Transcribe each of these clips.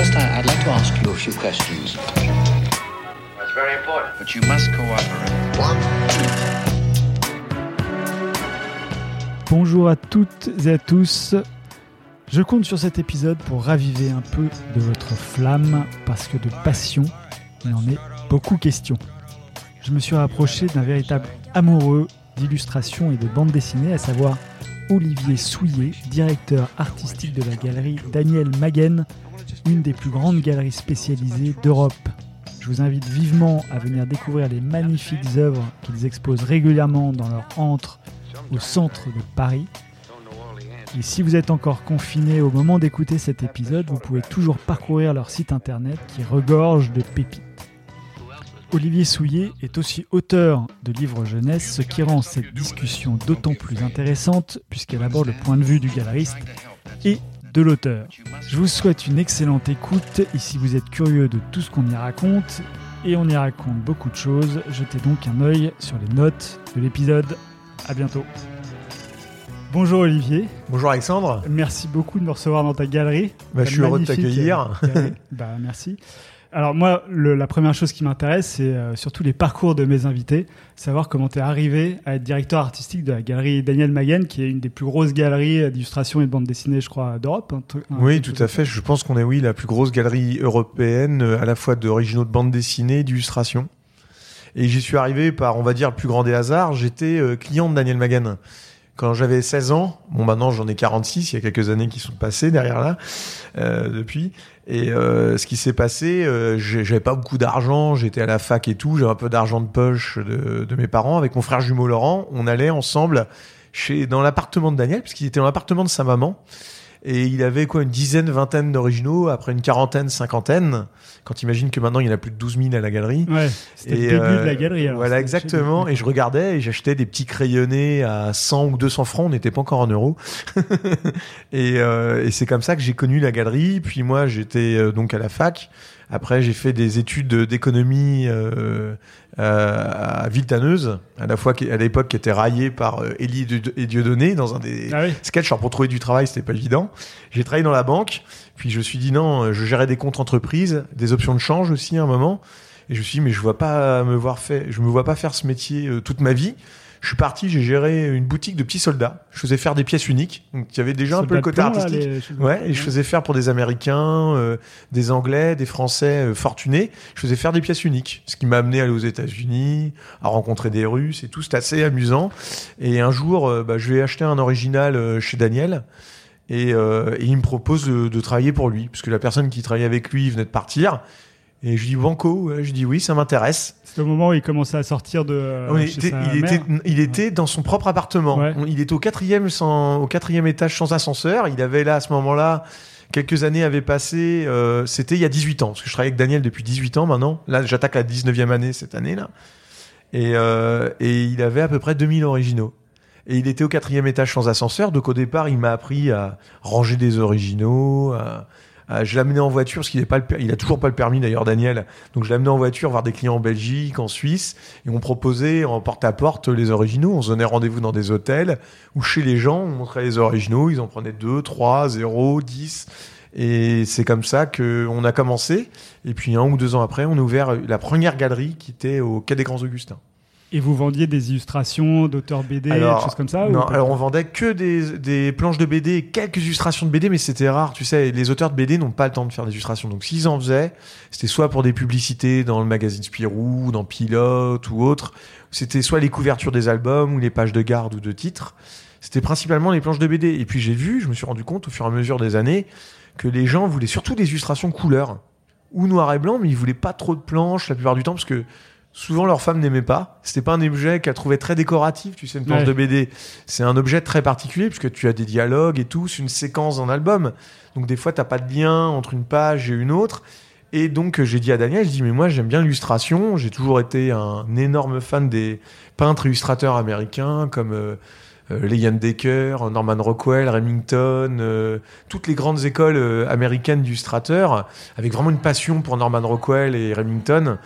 First, I- I'd like to ask you a few questions. That's very important. But you must cooperate. Bonjour à toutes et à tous. Je compte sur cet épisode pour raviver un peu de votre flamme parce que de passion, il en est beaucoup question. Je me suis rapproché d'un véritable amoureux d'illustration et de bande dessinée, à savoir Olivier Souillet, directeur artistique de la galerie Daniel Maguen, une des plus grandes galeries spécialisées d'Europe. Je vous invite vivement à venir découvrir les magnifiques œuvres qu'ils exposent régulièrement dans leur antre au centre de Paris. Et si vous êtes encore confiné au moment d'écouter cet épisode, vous pouvez toujours parcourir leur site internet qui regorge de pépites. Olivier Souillet est aussi auteur de livres jeunesse, ce qui rend cette discussion d'autant plus intéressante puisqu'elle aborde le point de vue du galeriste et de l'auteur. Je vous souhaite une excellente écoute et si vous êtes curieux de tout ce qu'on y raconte, et on y raconte beaucoup de choses, jetez donc un œil sur les notes de l'épisode. À bientôt. Bonjour Olivier, Bonjour Alexandre. merci beaucoup de me recevoir dans ta galerie. Bah, je suis heureux de t'accueillir. bah, merci. Alors moi, le- la première chose qui m'intéresse, c'est euh, surtout les parcours de mes invités, savoir comment tu es arrivé à être directeur artistique de la galerie Daniel Maguen, qui est une des plus grosses galeries d'illustration et de bande dessinée, je crois, d'Europe. Oui, tout à fait. Je pense qu'on est, oui, la plus grosse galerie européenne, euh, à la fois d'originaux de bande dessinée et d'illustration. Et j'y suis arrivé par, on va dire, le plus grand des hasards. J'étais euh, client de Daniel Maguen. Quand j'avais 16 ans, bon maintenant j'en ai 46, il y a quelques années qui sont passées derrière là, euh, depuis. Et euh, ce qui s'est passé, euh, j'avais pas beaucoup d'argent, j'étais à la fac et tout, j'avais un peu d'argent de poche de, de mes parents. Avec mon frère jumeau Laurent, on allait ensemble chez dans l'appartement de Daniel, puisqu'il était dans l'appartement de sa maman. Et il avait quoi, une dizaine, vingtaine d'originaux, après une quarantaine, cinquantaine. Quand tu imagines que maintenant il y en a plus de 12 000 à la galerie. Ouais, c'était le début de euh, la galerie. alors. Voilà, exactement. Et je regardais et j'achetais des petits crayonnés à 100 ou 200 francs. On n'était pas encore en euros. et euh, et c'est comme ça que j'ai connu la galerie. Puis moi, j'étais euh, donc à la fac. Après, j'ai fait des études d'économie euh, euh, à Villetaneuse, à la fois à l'époque qui était raillé par euh, Élie et Dieudonné dans un des Ah oui. sketch. Alors pour trouver du travail, c'était pas évident. J'ai travaillé dans la banque, puis je me suis dit non, euh, je gérais des comptes entreprises, des options de change aussi à un moment. Et je me suis dit mais je vois pas me voir faire, je me vois pas faire ce métier toute ma vie. Je suis parti, j'ai géré une boutique de petits soldats. Je faisais faire des pièces uniques. Donc il y avait déjà un peu le côté là, artistique. les Ouais, et je faisais faire pour des Américains, euh, des Anglais, des Français euh, fortunés. Je faisais faire des pièces uniques, ce qui m'a amené à aller aux États-Unis, à rencontrer des Russes et tout. C'était assez amusant. Et un jour, euh, bah, je vais acheter un original euh, chez Daniel. Et, euh, et il me propose de, de travailler pour lui, puisque la personne qui travaillait avec lui venait de partir. Et je dis banco, je dis oui, ça m'intéresse. C'était au moment où il commençait à sortir de. euh, On chez était- sa il, mère. était, il était dans son propre appartement. Ouais. Il était au quatrième, sans, au quatrième étage sans ascenseur. Il avait là, à ce moment-là, quelques années avaient passé. euh, C'était il y a 18 ans, parce que je travaille avec Daniel depuis 18 ans maintenant. Là, j'attaque la 19e année cette année-là. Et, euh, et il avait à peu près 2000 originaux. Et il était au quatrième étage sans ascenseur. Donc au départ, il m'a appris à ranger des originaux. À, à- je l'amenais en voiture, parce qu'il n'a toujours pas le permis d'ailleurs, Daniel. Donc je l'amenais en voiture voir des clients en Belgique, en Suisse. Et on proposait en porte-à-porte les originaux. On se donnait rendez-vous dans des hôtels ou chez les gens, on montrait les originaux. Ils en prenaient 2, 3, 0, 10. Et c'est comme ça qu'on a commencé. Et puis un ou deux ans après, on a ouvert la première galerie qui était au Quai des Grands Augustins. Et vous vendiez des illustrations d'auteurs BD, des choses comme ça non, alors on vendait que des, des planches de BD et quelques illustrations de BD, mais c'était rare. Tu sais, les auteurs de BD n'ont pas le temps de faire des illustrations. Donc s'ils en faisaient, c'était soit pour des publicités dans le magazine Spirou, dans Pilote ou autre. C'était soit les couvertures des albums ou les pages de garde ou de titres. C'était principalement les planches de BD. Et puis j'ai vu, je me suis rendu compte au fur et à mesure des années que les gens voulaient surtout des illustrations couleur ou noir et blanc, mais ils voulaient pas trop de planches la plupart du temps parce que souvent leur femme n'aimait pas. C'était pas un objet qu'elle trouvait très décoratif, tu sais, une planche Ouais. de BD. C'est un objet très particulier puisque tu as des dialogues et tout, c'est une séquence d'un album. Donc des fois t'as pas de lien entre une page et une autre. Et donc j'ai dit à Daniel, je dis mais moi j'aime bien l'illustration. J'ai toujours été un énorme fan des peintres illustrateurs américains comme euh, euh, Leon Decker, Norman Rockwell, Remington, euh, toutes les grandes écoles euh, américaines d'illustrateurs, avec vraiment une passion pour Norman Rockwell et Remington.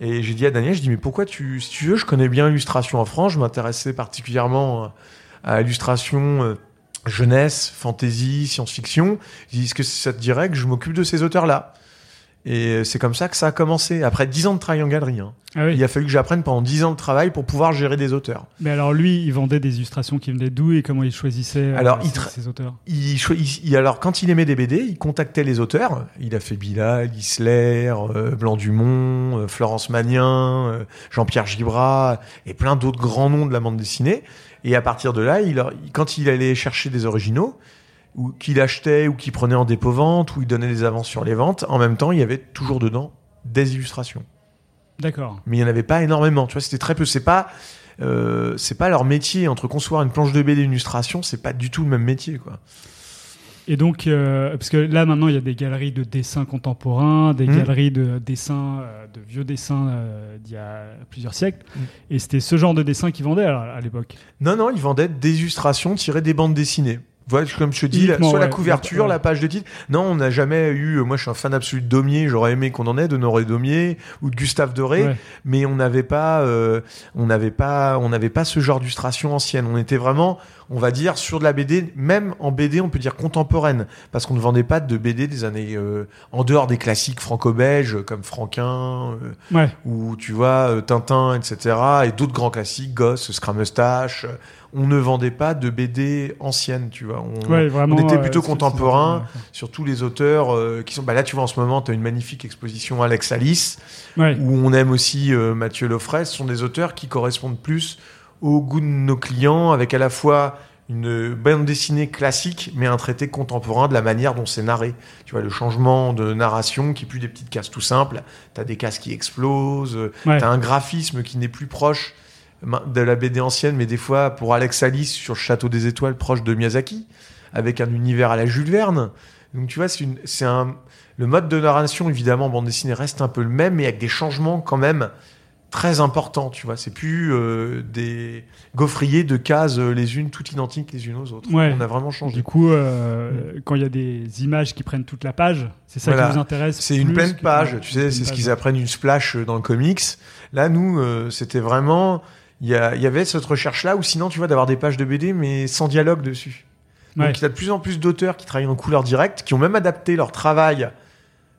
Et j'ai dit à Daniel, je dis mais pourquoi tu, si tu veux, je connais bien l'illustration en France, je m'intéressais particulièrement à l'illustration euh, jeunesse, fantasy, science-fiction. Ils disent que ça te dirait que je m'occupe de ces auteurs-là? Et c'est comme ça que ça a commencé. Après 10 ans de travail en galerie, hein. Ah oui. il a fallu que j'apprenne pendant 10 ans de travail pour pouvoir gérer des auteurs. Mais alors lui, il vendait des illustrations qui venaient d'où et comment il choisissait euh, Alors, il ses, ses auteurs? Il, il- alors, quand il aimait des BD, il contactait les auteurs. Il a fait Bilal, Isler, euh, Blanc Dumont, euh, Florence Magnien, euh, Jean-Pierre Gibrat et plein d'autres grands noms de la bande dessinée. Et à partir de là, il, quand il allait chercher des originaux, ou qu'il achetait ou qu'il prenait en dépôt-vente, ou il donnait des avances sur les ventes, en même temps, il y avait toujours dedans des illustrations. D'accord. Mais il n'y en avait pas énormément. Tu vois, c'était très peu. C'est pas, euh, c'est pas leur métier. Entre concevoir une planche de BD et une illustration, c'est pas du tout le même métier, quoi. Et donc, euh, parce que là maintenant, il y a des galeries de dessins contemporains, des Mm. galeries de dessins, euh, de vieux dessins euh, d'il y a plusieurs siècles. Mm. Et c'était ce genre de dessin qu'ils vendaient à, à l'époque? Non, non, ils vendaient des illustrations tirées des bandes dessinées. Voilà, comme je te dis, la- soit la couverture, Ouais. la page de titre. Non, on n'a jamais eu. Moi, je suis un fan absolu de Daumier. J'aurais aimé qu'on en ait de Noré Daumier ou de Gustave Doré, Ouais. mais on n'avait pas, euh, on n'avait pas, on n'avait pas ce genre d'illustration ancienne. On était vraiment, on va dire, sur de la BD. Même en BD, on peut dire contemporaine, parce qu'on ne vendait pas de BD des années euh, en dehors des classiques franco-belges comme Franquin. euh, ou tu vois euh, Tintin, etc. et d'autres grands classiques, Gosse, Scramustache. On ne vendait pas de BD anciennes, tu vois. On, Ouais, vraiment, on était plutôt c'est- sur tous les auteurs euh, qui sont. Bah là, tu vois, en ce moment, tu as une magnifique exposition Alex Alice, Ouais. où on aime aussi euh, Mathieu Lofray. Ce sont des auteurs qui correspondent plus au goût de nos clients, avec à la fois une bande dessinée classique, mais un traité contemporain de la manière dont c'est narré. Tu vois, le changement de narration qui est plus des petites cases tout simples. T'as des cases qui explosent, Ouais. T'as un graphisme qui n'est plus proche de la BD ancienne, mais des fois, pour Alex Alice sur Château des Étoiles, proche de Miyazaki, avec un univers à la Jules Verne. Donc tu vois, c'est un... Le mode de narration, évidemment, en bande dessinée, reste un peu le même, mais avec des changements quand même très importants, tu vois. C'est plus euh, des gaufriers de cases euh, les unes toutes identiques les unes aux autres. Ouais. On a vraiment changé. Du coup, euh, quand il y a des images qui prennent toute la page, c'est ça Voilà. qui vous intéresse C'est une pleine page, tu sais, c'est ce qu'ils apprennent une splash dans le comics. Là, nous, euh, c'était vraiment, il y, avait cette recherche-là, ou sinon, tu vois, d'avoir des pages de BD, mais sans dialogue dessus. Ouais. Donc, il y a de plus en plus d'auteurs qui travaillent en couleur directe, qui ont même adapté leur travail.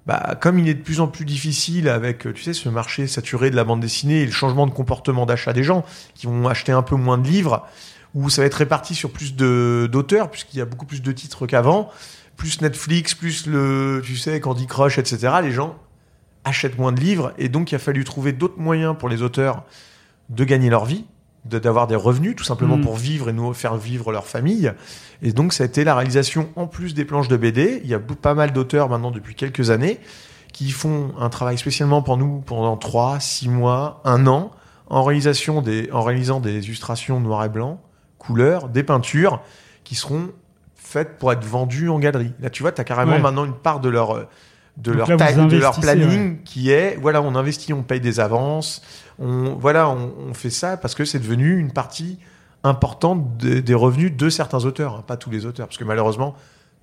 Bah, comme il est de plus en plus difficile avec, tu sais, ce marché saturé de la bande dessinée et le changement de comportement d'achat des gens, qui vont acheter un peu moins de livres, où ça va être réparti sur plus d'auteurs, puisqu'il y a beaucoup plus de titres qu'avant, plus Netflix, plus le, tu sais, Candy Crush, etc. Les gens achètent moins de livres, et donc il a fallu trouver d'autres moyens pour les auteurs de gagner leur vie, de- d'avoir des revenus, tout simplement Mm. pour vivre et nous faire vivre leur famille. Et donc ça a été la réalisation, en plus des planches de BD, il y a pas mal d'auteurs maintenant depuis quelques années qui font un travail spécialement pour nous pendant 3, 6 mois, un an, en, réalisation des, en réalisant des illustrations noir et blanc, couleurs, des peintures, qui seront faites pour être vendues en galerie. Là, tu vois, tu as carrément Ouais. maintenant une part de leur, euh, de Donc leur, là, de leur planning qui est, voilà, on investit, on paye des avances, on, voilà, on, on fait ça parce que c'est devenu une partie importante de- des revenus de certains auteurs, hein, pas tous les auteurs, parce que malheureusement,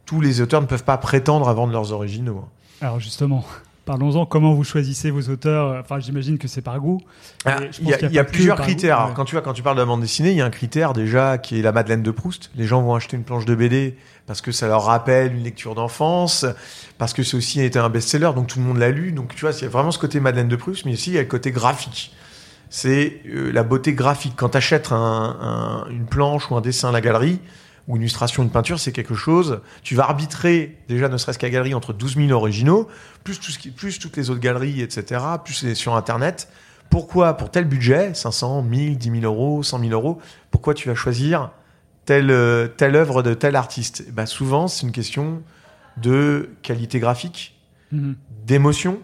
tous les auteurs ne peuvent pas prétendre à vendre leurs originaux. hein. Alors justement, parlons-en. Comment vous choisissez vos auteurs? Enfin, j'imagine que c'est par goût. Ah, Il y a, y y plusieurs critères. goût, Alors, ouais. quand tu vois, quand tu parles de la bande dessinée, il y a un critère déjà qui est la Madeleine de Proust. Les gens vont acheter une planche de BD parce que ça leur rappelle une lecture d'enfance, parce que c'est aussi été un best-seller, donc tout le monde l'a lu. Donc tu vois, il y a vraiment ce côté Madeleine de Proust, mais aussi il y a le côté graphique. C'est euh, la beauté graphique. Quand tu achètes un- un- une planche ou un dessin à la galerie, ou une illustration, une peinture, c'est quelque chose. Tu vas arbitrer, déjà ne serait-ce qu'à galerie, entre 12 000 originaux, plus, tout ce qui, plus toutes les autres galeries, etc., plus les sur Internet. Pourquoi? Pour tel budget, 500, 1000, 10 000 euros, 100 000 euros, pourquoi tu vas choisir telle, telle œuvre de tel artiste? Ben, Souvent, c'est une question de qualité graphique, Mhm. d'émotion.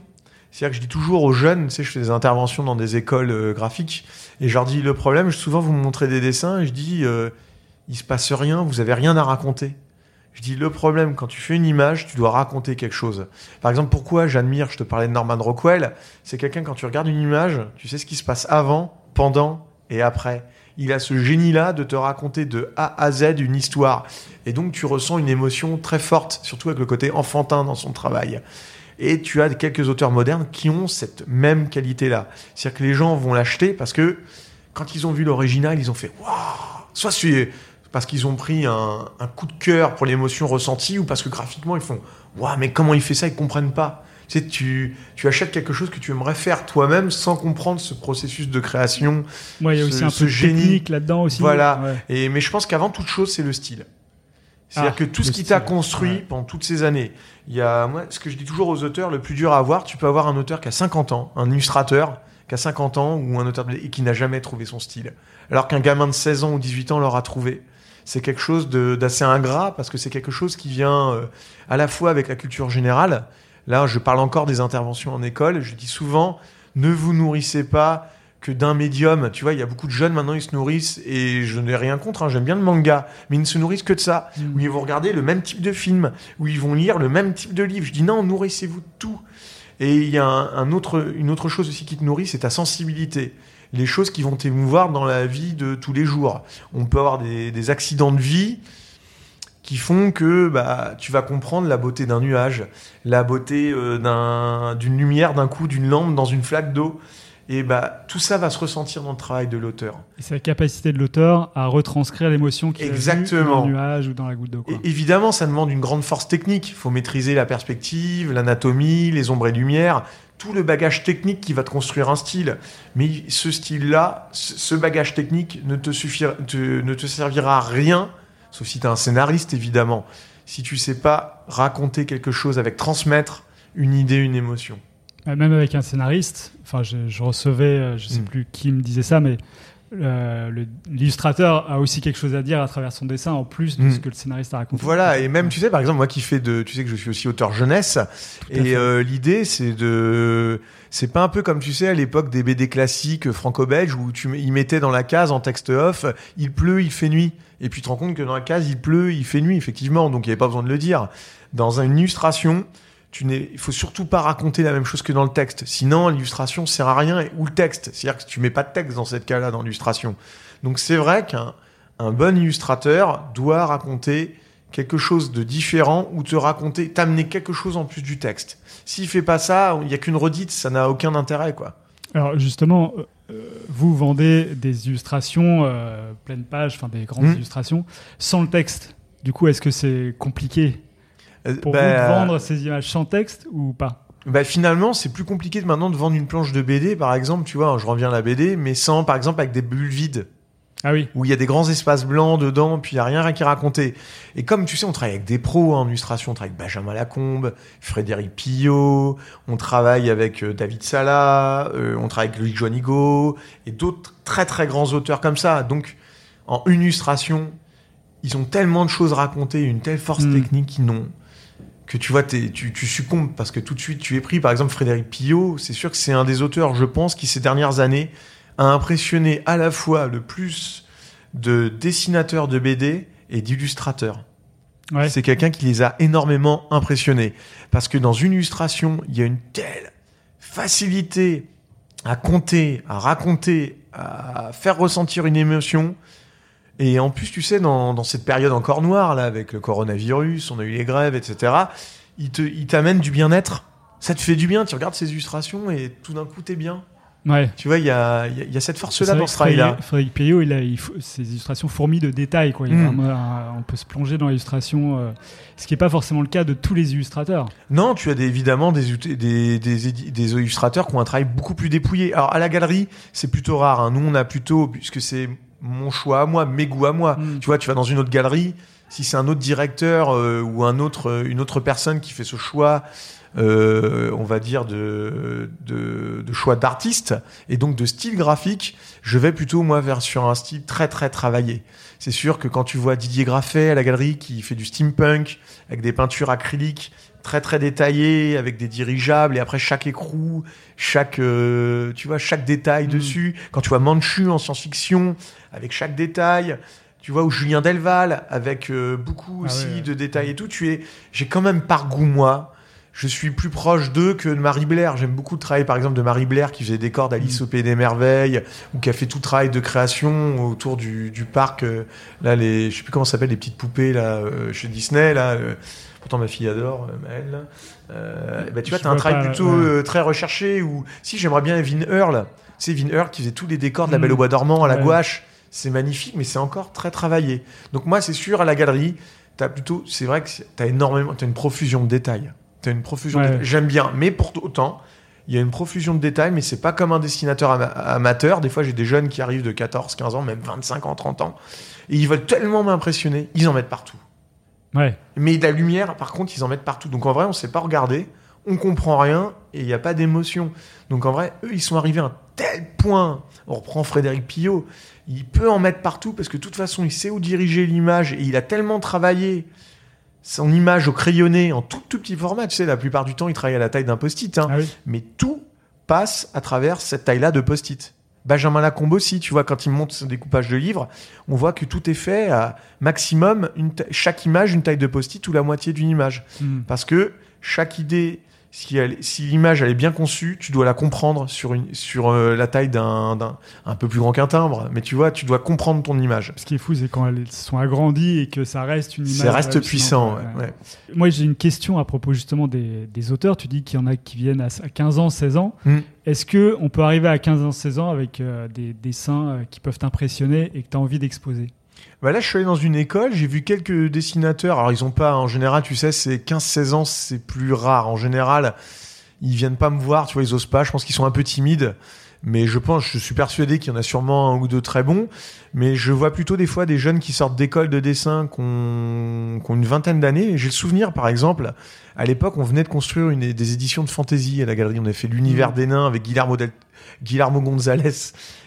C'est-à-dire que je dis toujours aux jeunes, tu sais, je fais des interventions dans des écoles euh, graphiques, et je leur dis le problème, souvent vous me montrez des dessins, et je dis, euh, il se passe rien, vous avez rien à raconter. Je dis le problème, quand tu fais une image, tu dois raconter quelque chose. Par exemple, pourquoi j'admire, je te parlais de Norman Rockwell, c'est quelqu'un, quand tu regardes une image, tu sais ce qui se passe avant, pendant et après. Il a ce génie-là de te raconter de A à Z une histoire. Et donc, tu ressens une émotion très forte, surtout avec le côté enfantin dans son travail. Et tu as quelques auteurs modernes qui ont cette même qualité-là. C'est-à-dire que les gens vont l'acheter parce que quand ils ont vu l'original, ils ont fait Waouh Soit parce qu'ils ont pris un, un coup de cœur pour l'émotion ressentie ou parce que graphiquement ils font Waouh, mais comment il fait ça? Ils comprennent pas. Tu sais, tu, tu achètes quelque chose que tu aimerais faire toi-même sans comprendre ce processus de création. Ouais, il y a ce- aussi un peu de génie. technique là-dedans aussi. Voilà. Ouais. Et, mais je pense qu'avant toute chose, c'est le style. C'est-à-dire Ah, que tout ce qui t'a construit ouais. pendant toutes ces années, il y a, moi, ce que je dis toujours aux auteurs, le plus dur à avoir, tu peux avoir un auteur qui a 50 ans, un illustrateur qui a 50 ans, ou un auteur et qui n'a jamais trouvé son style. Alors qu'un gamin de 16 ans ou 18 ans l'aura trouvé. C'est quelque chose d'assez ingrat, parce que c'est quelque chose qui vient euh, à la fois avec la culture générale. Là, je parle encore des interventions en école. Je dis souvent, ne vous nourrissez pas que d'un médium. Tu vois, il y a beaucoup de jeunes maintenant, ils se nourrissent, et je n'ai rien contre, hein, j'aime bien le manga, mais ils ne se nourrissent que de ça. Mm. Où ils vont regarder le même type de film, où ils vont lire le même type de livre. Je dis non, nourrissez-vous de tout. Et il y a un, un autre, une autre chose aussi qui te nourrit, c'est ta sensibilité. Les choses qui vont t'émouvoir dans la vie de tous les jours. On peut avoir des, des accidents de vie qui font que bah, tu vas comprendre la beauté d'un nuage, la beauté euh, d'un- d'une lumière, d'un coup, d'une lampe dans une flaque d'eau. Et bah, tout ça va se ressentir dans le travail de l'auteur. Et c'est la capacité de l'auteur à retranscrire l'émotion qu'il a Exactement. dans le nuage ou dans la goutte d'eau. évidemment, ça demande une grande force technique. Il faut maîtriser la perspective, l'anatomie, les ombres et lumières, tout le bagage technique qui va te construire un style. Mais ce style-là, ce bagage technique ne te, suffira, te- ne te servira à rien, sauf si tu es un scénariste, évidemment, si tu sais pas raconter quelque chose avec transmettre une idée, une émotion. Euh, Même avec un scénariste, enfin, je, je recevais, euh, je sais Mm. plus qui me disait ça, mais euh, l'illustrateur a aussi quelque chose à dire à travers son dessin en plus de ce que le scénariste a raconté. Voilà, et même, tu sais, par exemple, moi qui fais de. Tu sais que je suis aussi auteur jeunesse, et euh, l'idée, c'est de. C'est pas un peu comme, tu sais, à l'époque des BD classiques franco-belges où tu ils mettaient dans la case en texte off, il pleut, il fait nuit. Et puis tu te rends compte que dans la case, il pleut, il fait nuit, effectivement, donc il n'y avait pas besoin de le dire. Dans une illustration, tu n'es, il faut surtout pas raconter la même chose que dans le texte. Sinon, l'illustration sert à rien, et- ou le texte. C'est-à-dire que tu mets pas de texte dans cette cas-là, dans l'illustration. Donc c'est vrai qu'un un bon illustrateur doit raconter quelque chose de différent ou te raconter, t'amener quelque chose en plus du texte. S'il fait pas ça, il y a qu'une redite, ça n'a aucun intérêt, quoi. Alors justement, euh, euh, vous vendez des illustrations euh, pleine page, enfin des grandes Mm. illustrations, sans le texte. Du coup, est-ce que c'est compliqué pour bah, vous de vendre ces images sans texte ou pas bah, finalement, c'est plus compliqué de maintenant de vendre une planche de BD, par exemple, tu vois, je reviens à la BD, mais sans, par exemple, avec des bulles vides. Ah oui. où il y a des grands espaces blancs dedans, puis il n'y a rien, rien qui est raconté. Et comme tu sais, on travaille avec des pros hein, en illustration, on travaille avec Benjamin Lacombe, Frédéric Pillot, on travaille avec euh, David Sala, euh, on travaille avec Loïc Joanigo, et d'autres très très grands auteurs comme ça. Donc, en une illustration, ils ont tellement de choses racontées, une telle force Mm. technique qu'ils n'ont que tu vois, tu, tu succombes parce que tout de suite tu es pris. Par exemple, Frédéric Pillot, c'est sûr que c'est un des auteurs, je pense, qui ces dernières années a impressionné à la fois le plus de dessinateurs de BD et d'illustrateurs. Ouais. C'est quelqu'un qui les a énormément impressionnés. Parce que dans une illustration, il y a une telle facilité à compter, à raconter, à faire ressentir une émotion. Et en plus, tu sais, dans, dans cette période encore noire, là, avec le coronavirus, on a eu les grèves, etc., il te, il t'amène du bien-être. Ça te fait du bien. Tu regardes ces illustrations et tout d'un coup, t'es bien. Ouais. Tu vois, il y a, y a- y a cette force-là dans ce travail-là. Frédéric- Frédéric Payot, il a, il faut- ses illustrations fourmies de détails. Quoi. Il Mm. un- on peut se plonger dans l'illustration, euh, ce qui n'est pas forcément le cas de tous les illustrateurs. Non, tu as des- évidemment des illustrateurs qui ont un travail beaucoup plus dépouillé. Alors, à la galerie, c'est plutôt rare. hein. Nous, on a plutôt, puisque c'est mon choix à moi, mes goûts à moi. Mm. Tu vois, tu vas dans une autre galerie, si c'est un autre directeur euh, ou un autre, euh, une autre personne qui fait ce choix, euh, on va dire, de, de, de choix d'artiste et donc de style graphique, je vais plutôt, moi, vers sur un style très, très travaillé. C'est sûr que quand tu vois Didier Graffet à la galerie qui fait du steampunk avec des peintures acryliques très très détaillées avec des dirigeables et après chaque écrou, chaque euh, tu vois chaque détail Mm. dessus. Quand tu vois Manchu en science-fiction avec chaque détail, tu vois ou Julien Delval avec euh, beaucoup Ah aussi ouais, ouais. de détails et tout. Tu es, j'ai quand même par goût moi. Je suis plus proche d'eux que de Marie Blair. J'aime beaucoup le travail, par exemple, de Marie Blair qui faisait des cordes d'Alice Mm. au Pays des Merveilles ou qui a fait tout travail de création autour du, du parc. euh, là, les, je sais plus comment ça s'appelle, les petites poupées là euh, chez Disney là. Pourtant ma fille adore euh, Maëlle. là. Euh, bah, tu vois, Je t'as un travail pas, plutôt ouais. euh, très recherché. Ou si j'aimerais bien Vin Earl. C'est Vin Earl qui faisait tous les décors de La Mm. Belle au Bois dormant à la Ouais. gouache. c'est magnifique, mais c'est encore très travaillé. Donc moi, c'est sûr, à la galerie, t'as plutôt, c'est vrai que t'as énormément, t'as une profusion de détails. T'as une profusion. de Ouais. détails. J'aime bien, mais pour autant, il y a une profusion de détails, mais c'est pas comme un dessinateur ama- amateur. Des fois, j'ai des jeunes qui arrivent de 14, 15 ans, même 25 ans, 30 ans, et ils veulent tellement m'impressionner, ils en mettent partout. Ouais. Mais de la lumière, par contre, ils en mettent partout. Donc en vrai, on sait pas regarder, on comprend rien et il n'y a pas d'émotion. Donc en vrai, eux, ils sont arrivés à un tel point. On reprend Frédéric Pillot, il peut en mettre partout parce que de toute façon, il sait où diriger l'image et il a tellement travaillé son image au crayonné en tout tout petit format. Tu sais, la plupart du temps, il travaille à la taille d'un post-it. hein. Ah oui. Mais tout passe à travers cette taille-là de post-it. Benjamin Lacombe aussi, tu vois, quand il monte son découpage de livres, on voit que tout est fait à maximum, une chaque image, une taille de post-it ou la moitié d'une image. Hmm. Parce que chaque idée, si, l'image elle est bien conçue, tu dois la comprendre sur, une, sur euh, la taille d'un, un peu plus grand qu'un timbre. Mais tu vois, tu dois comprendre ton image. Ce qui est fou, c'est quand elles sont agrandies et que ça reste une image. Ça reste puissant. Ouais, ouais. Moi, j'ai une question à propos justement des, des auteurs. Tu dis qu'il y en a qui viennent à à 15 ans, 16 ans. Hmm. Est-ce que on peut arriver à 15 ans, 16 ans avec euh, des dessins euh, qui peuvent t'impressionner et que tu as envie d'exposer? Bah là, je suis allé dans une école, j'ai vu quelques dessinateurs. Alors, ils ont pas, en général, tu sais, c'est 15-16 ans, c'est plus rare. En général, ils viennent pas me voir, tu vois, ils osent pas. Je pense qu'ils sont un peu timides. Mais je pense, je suis persuadé qu'il y en a sûrement un ou deux très bons. Mais je vois plutôt des fois des jeunes qui sortent d'écoles de dessin, qui ont, qui ont une vingtaine d'années. J'ai le souvenir, par exemple, à l'époque, on venait de construire une, des éditions de fantasy à la galerie. On avait fait l'univers Mhm. des nains avec Guillermo, del, Guillermo Gonzalez,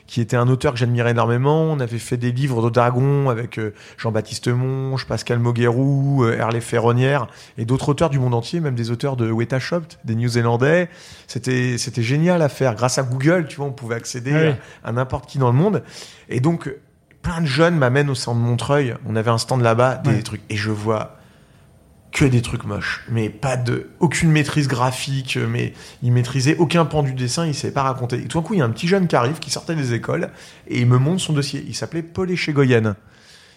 qui était un auteur que j'admirais énormément. On avait fait des livres de dragons avec euh, Jean-Baptiste Monge, Pascal Moguerou, euh, Hervé Ferronnière et d'autres auteurs du monde entier, même des auteurs de Weta Shop, des New-Zélandais. C'était, c'était génial à faire. Grâce à Google, tu vois, on pouvait accéder Ah oui. à, à n'importe qui dans le monde. Et donc, plein de jeunes m'amènent au centre de Montreuil. On avait un stand là-bas, des trucs. Et je vois que des trucs moches, mais pas de aucune maîtrise graphique, mais il maîtrisait aucun pan du dessin, il savait pas raconter. Et tout d'un coup, il y a un petit jeune qui arrive, qui sortait des écoles, et il me montre son dossier. Il s'appelait Paul Échegoyen.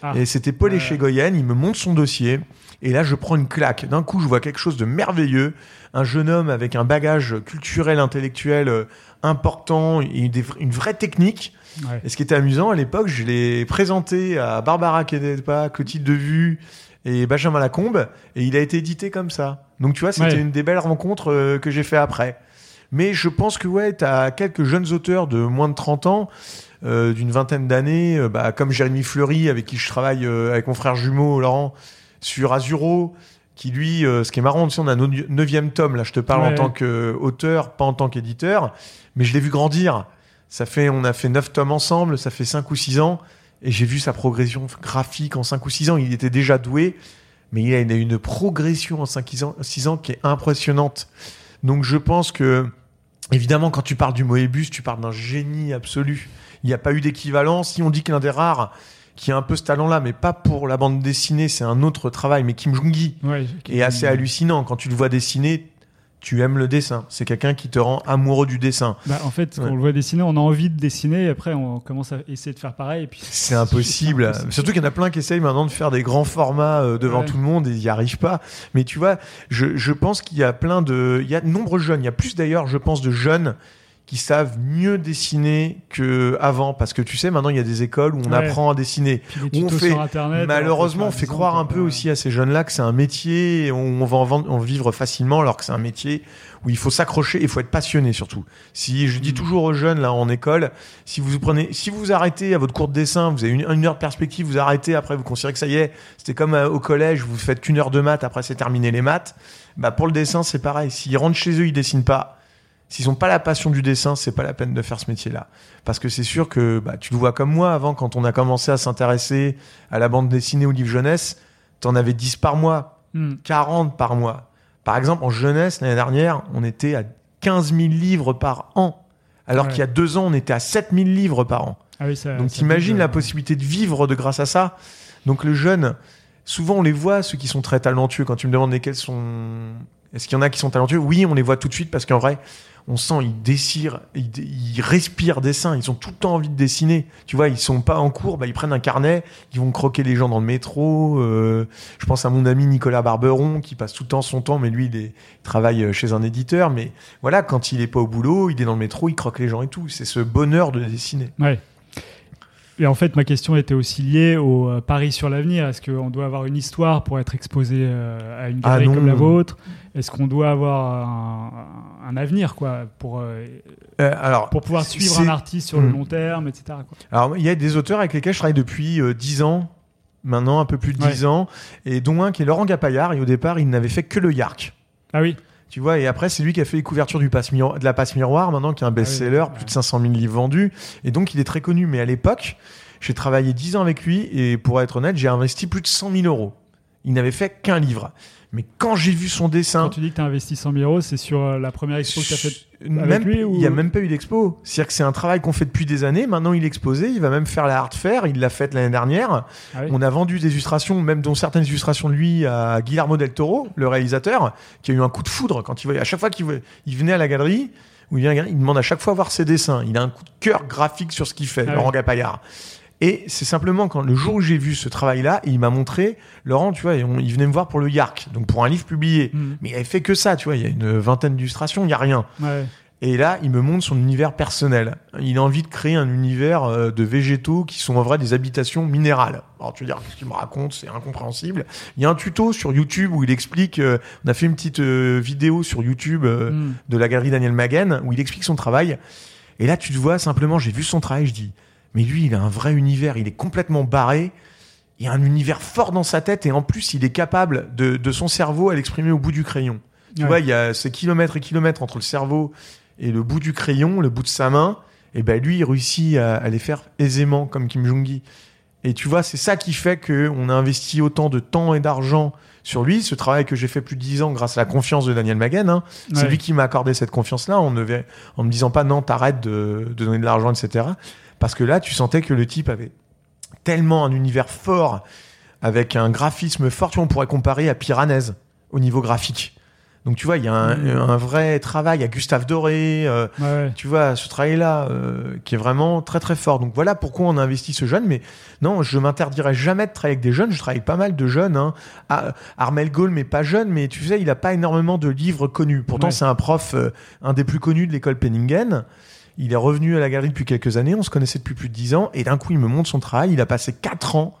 Ah. Et c'était Paul Ouais. Échegoyen, il me montre son dossier, et là, je prends une claque. D'un coup, je vois quelque chose de merveilleux, un jeune homme avec un bagage culturel, intellectuel euh, important, et des- une vraie technique. Ouais. Et ce qui était amusant à l'époque, je l'ai présenté à Barbara Kedepa, Clotilde Devue et Benjamin Lacombe, et il a été édité comme ça. Donc tu vois, c'était Ouais. une des belles rencontres euh, que j'ai fait après. Mais je pense que ouais, t'as quelques jeunes auteurs de moins de 30 ans, euh, d'une vingtaine d'années, euh, bah, comme Jérémy Fleury, avec qui je travaille avec mon frère jumeau Laurent, sur Azuro, qui lui, ce qui est marrant, tu sais, on a un neuvième tome, là je te parle en tant qu'auteur, pas en tant qu'éditeur, mais je l'ai vu grandir. Ça fait, on a fait neuf tomes ensemble, ça fait cinq ou six ans, et j'ai vu sa progression graphique en cinq ou six ans. Il était déjà doué, mais il a une, une progression en cinq ans, six ans qui est impressionnante. Donc je pense que, évidemment, quand tu parles du Moebius, tu parles d'un génie absolu. Il n'y a pas eu d'équivalent. Si on dit qu'un des rares qui a un peu ce talent-là, mais pas pour la bande dessinée, c'est un autre travail, mais Kim Jong-gi Ouais, est assez hallucinant. Quand tu le vois dessiner, tu aimes le dessin. C'est quelqu'un qui te rend amoureux du dessin. Bah, en fait, quand Ouais. on le voit dessiner, on a envie de dessiner, et après on commence à essayer de faire pareil. Et puis C'est impossible. impossible. Surtout qu'il y en a plein qui essayent maintenant de faire des grands formats euh, devant Ouais. tout le monde et ils n'y arrivent pas. Mais tu vois, je, je pense qu'il y a plein de... Il y a de nombreux jeunes. Il y a plus d'ailleurs, je pense, de jeunes qui savent mieux dessiner que avant parce que tu sais maintenant il y a des écoles où on Ouais. apprend à dessiner on fait- Internet. malheureusement on fait croire un peu aussi à ces jeunes là que c'est un métier et on, on va en, vendre- en vivre facilement alors que c'est un métier où il faut s'accrocher et il faut être passionné surtout si je dis Mm. toujours aux jeunes là en école si vous prenez si vous vous arrêtez à votre cours de dessin vous avez une, une heure de perspective vous arrêtez après vous considérez que ça y est c'était comme euh, au collège vous faites qu'une heure de maths après c'est terminé les maths bah pour le dessin c'est pareil s'ils rentrent chez eux ils dessinent pas S'ils n'ont pas la passion du dessin, c'est pas la peine de faire ce métier-là. Parce que c'est sûr que bah, tu le vois comme moi avant, quand on a commencé à s'intéresser à la bande dessinée ou livre jeunesse, t'en avais 10 par mois, hmm. 40 par mois. Par exemple, en jeunesse, l'année dernière, on était à 15 000 livres par an. Alors Ouais. qu'il y a deux ans, on était à 7 000 livres par an. Ah oui, ça- Donc t'imagines la possibilité de vivre de grâce à ça. Donc le jeune, souvent on les voit, ceux qui sont très talentueux. Quand tu me demandes lesquels sont... Est-ce qu'il y en a qui sont talentueux? Oui, on les voit tout de suite parce qu'en vrai, on sent, ils désirent, ils, ils respirent dessin. Ils ont tout le temps envie de dessiner. Tu vois, ils sont pas en cours, bah, ils prennent un carnet, ils vont croquer les gens dans le métro. euh, je pense à mon ami Nicolas Barberon qui passe tout le temps son temps, mais lui, il, est- il travaille chez un éditeur. Mais voilà, quand il est pas au boulot, il est dans le métro, il croque les gens et tout. C'est ce bonheur de dessiner. Ouais. Et en fait, ma question était aussi liée au euh, pari sur l'avenir. Est-ce qu'on doit avoir une histoire pour être exposé euh, à une Ah galerie comme la vôtre? Est-ce qu'on doit avoir un, un avenir quoi, pour, euh, Euh, alors, pour pouvoir suivre un artiste sur le Hmm. long terme, etc. quoi? Alors, il y a des auteurs avec lesquels je travaille depuis euh, 10 ans, maintenant un peu plus de 10 ans, et dont un qui est Laurent Gapaillard, et au départ, il n'avait fait que le Yark. Ah oui, Tu vois, et après, c'est lui qui a fait les couvertures du passe de la passe miroir, maintenant, qui est un best-seller, Ah ouais. plus de 500 000 livres vendus, et donc il est très connu. Mais à l'époque, j'ai travaillé 10 ans avec lui, et pour être honnête, j'ai investi plus de 100 000 euros. Il n'avait fait qu'un livre. Mais quand j'ai vu son dessin, quand tu dis que tu as investi 100 000 euros, c'est sur euh, la première expo que tu as faite même, lui, ou- il n'y a même pas eu d'expo. C'est-à-dire que c'est un travail qu'on fait depuis des années. Maintenant, il est exposé. Il va même faire la art fair. Il l'a faite l'année dernière. Ah oui. On a vendu des illustrations, même dont certaines illustrations de lui à Guillermo del Toro, le réalisateur, qui a eu un coup de foudre quand il voyait. À chaque fois qu'il voyait- il venait à la galerie, où il, vient demande à chaque fois voir ses dessins. Il a un coup de cœur graphique sur ce qu'il fait, Ah Laurent oui. Gapaillard. Et c'est simplement quand le jour où j'ai vu ce travail-là, il m'a montré, Laurent, tu vois, on- il venait me voir pour le Yark, donc pour un livre publié. Hmm. Mais il avait fait que ça, tu vois, il y a une vingtaine d'illustrations, il y a rien. Ouais. Et là, il me montre son univers personnel. Il a envie de créer un univers euh, de végétaux qui sont en vrai des habitations minérales. Alors tu vas dire, qu'est-ce qu'il me raconte C'est incompréhensible. Il y a un tuto sur YouTube où il explique, euh, on a fait une petite euh, vidéo sur YouTube euh, Hmm. de la galerie Daniel Maguen où il explique son travail. Et là, tu te vois simplement, j'ai vu son travail, je dis, mais lui, il a un vrai univers, il est complètement barré. Il y a un univers fort dans sa tête et en plus, il est capable de, de son cerveau à l'exprimer au bout du crayon. Tu Ouais. vois, il y a ces kilomètres et kilomètres entre le cerveau et le bout du crayon, le bout de sa main. Et ben lui, il réussit à, à les faire aisément comme Kim Jong-gi. Et tu vois, c'est ça qui fait que on a investi autant de temps et d'argent sur lui. Ce travail que j'ai fait plus de 10 ans grâce à la confiance de Daniel Maguen. hein. C'est lui qui m'a accordé cette confiance-là en, en me disant pas non, t'arrêtes de, de donner de l'argent, etc. Parce que là, tu sentais que le type avait tellement un univers fort, avec un graphisme fort, tu vois, on pourrait comparer à Piranèse au niveau graphique. Donc tu vois, il y a un, un vrai travail à Gustave Doré, euh, Ouais, tu vois, ce travail-là euh, qui est vraiment très très fort. Donc voilà pourquoi on a investi ce jeune. Mais non, je m'interdirais jamais de travailler avec des jeunes. Je travaille avec pas mal de jeunes. Hein. Ah, Armel Gaulle, mais pas jeune. Mais tu sais, il a pas énormément de livres connus. Pourtant, Ouais. c'est un prof, euh, un des plus connus de l'école Penningen. Il est revenu à la galerie depuis quelques années. On se connaissait depuis plus de dix ans. Et d'un coup, il me montre son travail. Il a passé quatre ans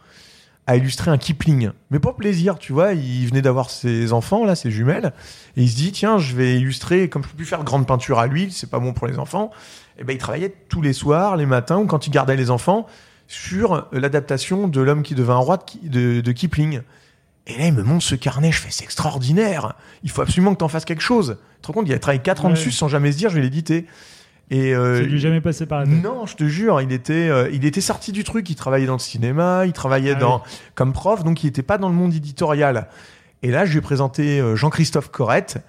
à illustrer un Kipling. Mais pour plaisir, tu vois, il venait d'avoir ses enfants, là, ses jumelles, et il se dit, tiens, je vais illustrer, comme je peux plus faire de grande peinture à l'huile, c'est pas bon pour les enfants, et ben il travaillait tous les soirs, les matins, ou quand il gardait les enfants, sur l'adaptation de L'homme qui devint un roi de, de, de Kipling. Et là, il me montre ce carnet, je fais, c'est extraordinaire, il faut absolument que tu en fasses quelque chose. Tu te rends compte, il a travaillé 4 ans dessus sans jamais se dire, je vais l'éditer. Et euh, Ça lui est jamais passé par la tête. non, je te jure, il était, euh, il était sorti du truc. Il travaillait dans le cinéma, il travaillait Ah dans, comme prof, donc il n'était pas dans le monde éditorial. Et là, je lui ai présenté euh, Jean-Christophe Corrette.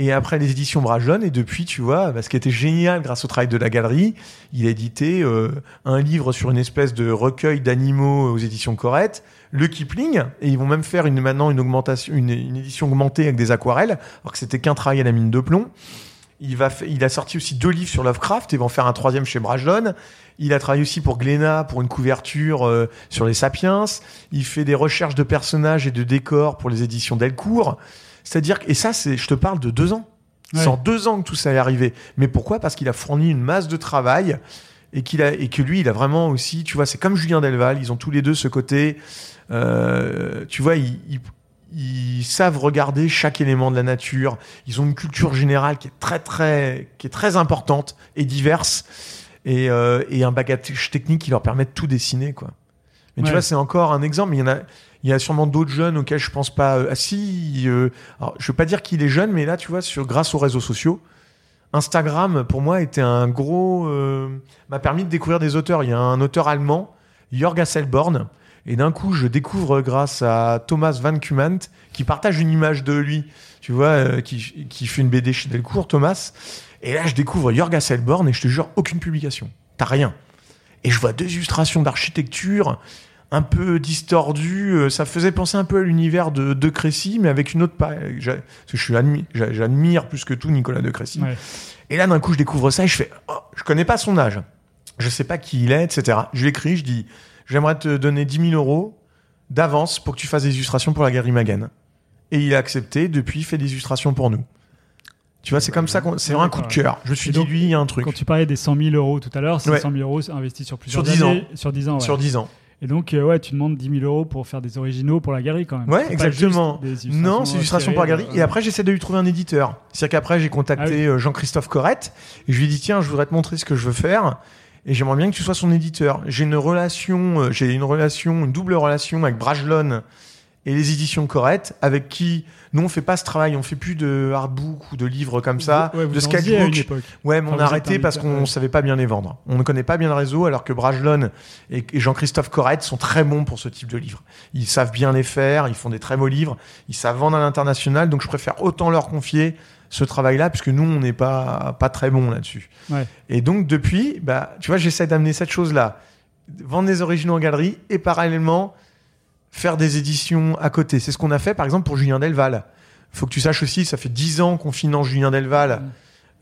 Et après les éditions Bragelonne, et depuis, tu vois, bah, ce qui était génial grâce au travail de la galerie, il a édité euh, un livre sur une espèce de recueil d'animaux aux éditions Corrette, le Kipling, et ils vont même faire une, maintenant une augmentation, une, une édition augmentée avec des aquarelles, alors que c'était qu'un travail à la mine de plomb. Il, va il a sorti aussi deux livres sur Lovecraft et va en faire un troisième chez Bragelonne. Il a travaillé aussi pour Glénat pour une couverture euh, sur les Sapiens. Il fait des recherches de personnages et de décors pour les éditions Delcourt. C'est-à-dire et ça, c'est, je te parle de deux ans. Ouais. C'est en deux ans que tout ça est arrivé. Mais pourquoi? Parce qu'il a fourni une masse de travail et qu'il a et que lui, il a vraiment aussi, tu vois, c'est comme Julien Delval. Ils ont tous les deux ce côté, euh, tu vois, ils, ils- ils savent regarder chaque élément de la nature. Ils ont une culture générale qui est très très qui est très importante et diverse et, euh, et un bagage technique qui leur permet de tout dessiner quoi. Mais tu vois, c'est encore un exemple. Il y en a, il y a sûrement d'autres jeunes auxquels je pense pas. euh, Ah si, euh, alors, je veux pas dire qu'il est jeune, mais là, tu vois, sur grâce aux réseaux sociaux, Instagram pour moi était un gros, euh, m'a permis de découvrir des auteurs. Il y a un auteur allemand, Jörg Hasselborn, et d'un coup, je découvre grâce à Thomas Van Kumant qui partage une image de lui, tu vois, euh, qui, qui fait une BD chez Delcourt, Thomas. Et là, je découvre Jörg Hasselborn et je te jure, aucune publication. T'as rien. Et je vois deux illustrations d'architecture un peu distordues. euh, Ça faisait penser un peu à l'univers de De Crécy, mais avec une autre. pa- j'a- Parce que je suis admi- j'a- j'admire plus que tout Nicolas De Crécy. Ouais. Et là, d'un coup, je découvre ça et je fais, oh, je connais pas son âge. Je sais pas qui il est, etc. Je lui écris, je dis, j'aimerais te donner 10 000 euros d'avance pour que tu fasses des illustrations pour la Galerie Maguen. Et il a accepté, depuis, il fait des illustrations pour nous. Tu vois, c'est comme ça. C'est un coup de cœur. Je me suis dit, lui, il y a un truc. Quand tu parlais des 100 000 euros tout à l'heure, c'est Ouais. 100 000 euros investis sur plusieurs Sur 10 années. Sur 10 ans. ouais. Sur 10 ans. Et donc, euh, ouais, tu demandes 10 000 euros pour faire des originaux pour la galerie quand même. Ouais, exactement. Non, c'est illustration pour la galerie. euh, Et après, j'essaie de lui trouver un éditeur. C'est-à-dire qu'après, j'ai contacté Ah euh, Jean-Christophe Corrette et je lui ai dit tiens, je voudrais te montrer ce que je veux faire et j'aimerais bien que tu sois son éditeur. J'ai une relation, euh, j'ai une relation, une double relation avec Brajlon et les éditions Corrette, avec qui nous on fait pas ce travail, on fait plus de hardbook ou de livres comme ça, ouais, de sketchbook. Ouais, mais on a arrêté parce qu'on savait pas bien les vendre. On ne connaît pas bien le réseau, alors que Brajlon et Jean-Christophe Corrette sont très bons pour ce type de livres. Ils savent bien les faire, ils font des très beaux livres, ils savent vendre à l'international, donc je préfère autant leur confier ce travail-là, puisque nous, on n'est pas, pas très bons là-dessus. Ouais. Et donc, depuis, bah, tu vois, j'essaie d'amener cette chose-là. Vendre des originaux en galerie et parallèlement faire des éditions à côté. C'est ce qu'on a fait, par exemple, pour Julien Delval. Faut que tu saches aussi, ça fait 10 ans qu'on finance Julien Delval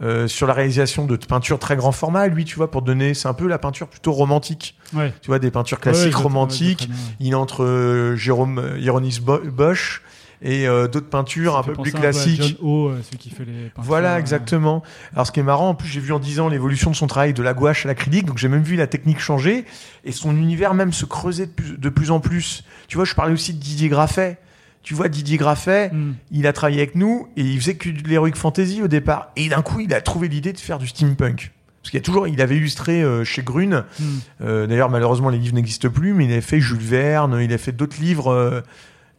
euh, sur la réalisation de peintures très grand format. Lui, tu vois, pour donner, c'est un peu la peinture plutôt romantique. Ouais. Tu vois, des peintures classiques, ouais, romantiques. Il entre euh, Jérôme euh, Bo- Bosch et euh, d'autres peintures Ça un peu plus peu à classiques. John O, euh, celui qui fait les peintures, Voilà, euh, exactement. Alors, ce qui est marrant, en plus, j'ai vu en 10 ans l'évolution de son travail de la gouache à l'acrylique, donc j'ai même vu la technique changer et son univers même se creuser de plus, de plus en plus. Tu vois, je parlais aussi de Didier Graffet. Tu vois, Didier Graffet, hmm. il a travaillé avec nous et il faisait que de l'heroic fantasy au départ. Et d'un coup, il a trouvé l'idée de faire du steampunk. Parce qu'il y a toujours, il avait illustré euh, chez Grune. Hmm. Euh, D'ailleurs, malheureusement, les livres n'existent plus, mais il a fait Jules Verne, il a fait d'autres livres. euh,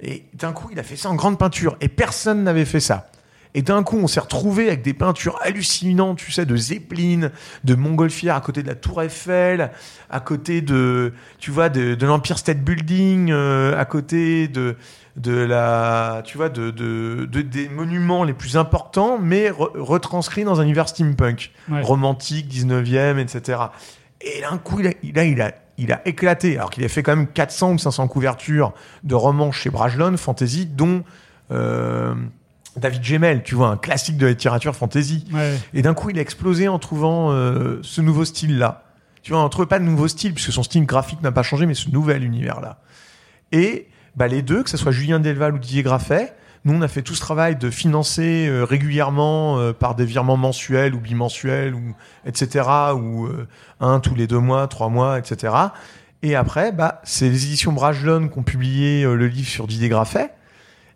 et d'un coup, il a fait ça en grande peinture. Et personne n'avait fait ça. Et d'un coup, on s'est retrouvé avec des peintures hallucinantes, tu sais, de Zeppelin, de Montgolfière à côté de la Tour Eiffel, à côté de, tu vois, de, de l'Empire State Building, euh, à côté de, de la, tu vois, de, de, de- des monuments les plus importants, mais re- retranscrits dans un univers steampunk, Ouais. romantique, 19e, etc. Et d'un coup, il a, il a, il a, il a éclaté, alors qu'il a fait quand même 400 ou 500 couvertures de romans chez Brajlon, fantasy, dont euh, David Gemmel, tu vois, un classique de la littérature fantasy. Ouais. Et d'un coup, il a explosé en trouvant euh, ce nouveau style-là. Tu vois, on ne trouvait pas de nouveau style, puisque son style graphique n'a pas changé, mais ce nouvel univers-là. Et bah, les deux, que ce soit Julien Delval ou Didier Graffet, nous, on a fait tout ce travail de financer euh, régulièrement euh, par des virements mensuels ou bimensuels, ou, etc., ou euh, un tous les deux mois, trois mois, etc. Et après, bah, c'est les éditions Brajlon qui ont publié le livre sur Didier Graffet,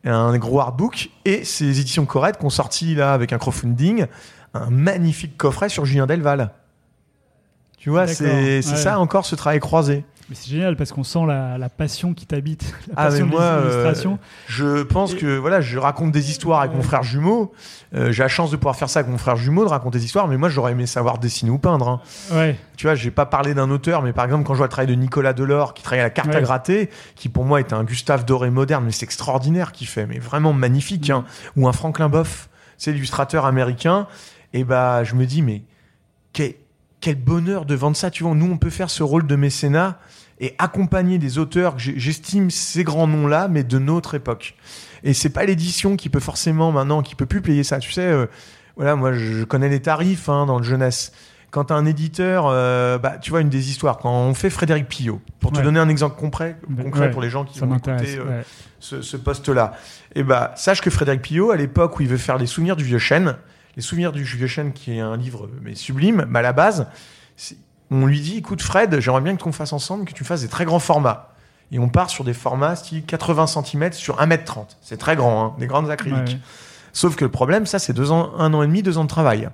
un gros artbook, et c'est les éditions Corrette qui ont sorti là avec un crowdfunding un magnifique coffret sur Julien Delval. Tu vois, c'est c'est ouais. ça encore ce travail croisé. Mais c'est génial parce qu'on sent la, la passion qui t'habite, la Ah, mais passion moi, de euh, l'illustration. Je pense Et- que voilà, je raconte des histoires avec mon frère jumeau. Euh, J'ai la chance de pouvoir faire ça avec mon frère jumeau, de raconter des histoires. Mais moi, j'aurais aimé savoir dessiner ou peindre. hein. Ouais. Tu vois, j'ai pas parlé d'un auteur, mais par exemple, quand je vois le travail de Nicolas Delors, qui travaille à la carte à gratter, qui pour moi est un Gustave Doré moderne, mais c'est extraordinaire qu'il fait, mais vraiment magnifique. hein. Ou un Franklin Boff, c'est l'illustrateur américain. Et bah, je me dis, mais quel, quel bonheur de vendre ça. Tu vois, nous, on peut faire ce rôle de mécénat et accompagner des auteurs que j'estime ces grands noms-là, mais de notre époque. Et c'est pas l'édition qui peut forcément maintenant, qui peut plus payer ça. Tu sais, euh, voilà, moi, je connais les tarifs hein, dans le jeunesse. Quand t'as un éditeur, euh, bah, tu vois, une des histoires, quand on fait Frédéric Pillot, pour te Ouais. donner un exemple concret, Ouais. concret pour les gens qui Ça vont écouter euh, ouais. ce, ce poste-là. Et bah, sache que Frédéric Pillot, à l'époque où il veut faire les souvenirs du vieux chêne, les souvenirs du vieux chêne, qui est un livre mais sublime, bah, à la base, on lui dit, écoute Fred, j'aimerais bien qu'on fasse ensemble, que tu fasses des très grands formats. Et on part sur des formats style 80 cm sur 1m30. C'est très grand, hein, des grandes acryliques. Ouais. Sauf que le problème, ça, c'est deux ans, un an et demi, deux ans de travail.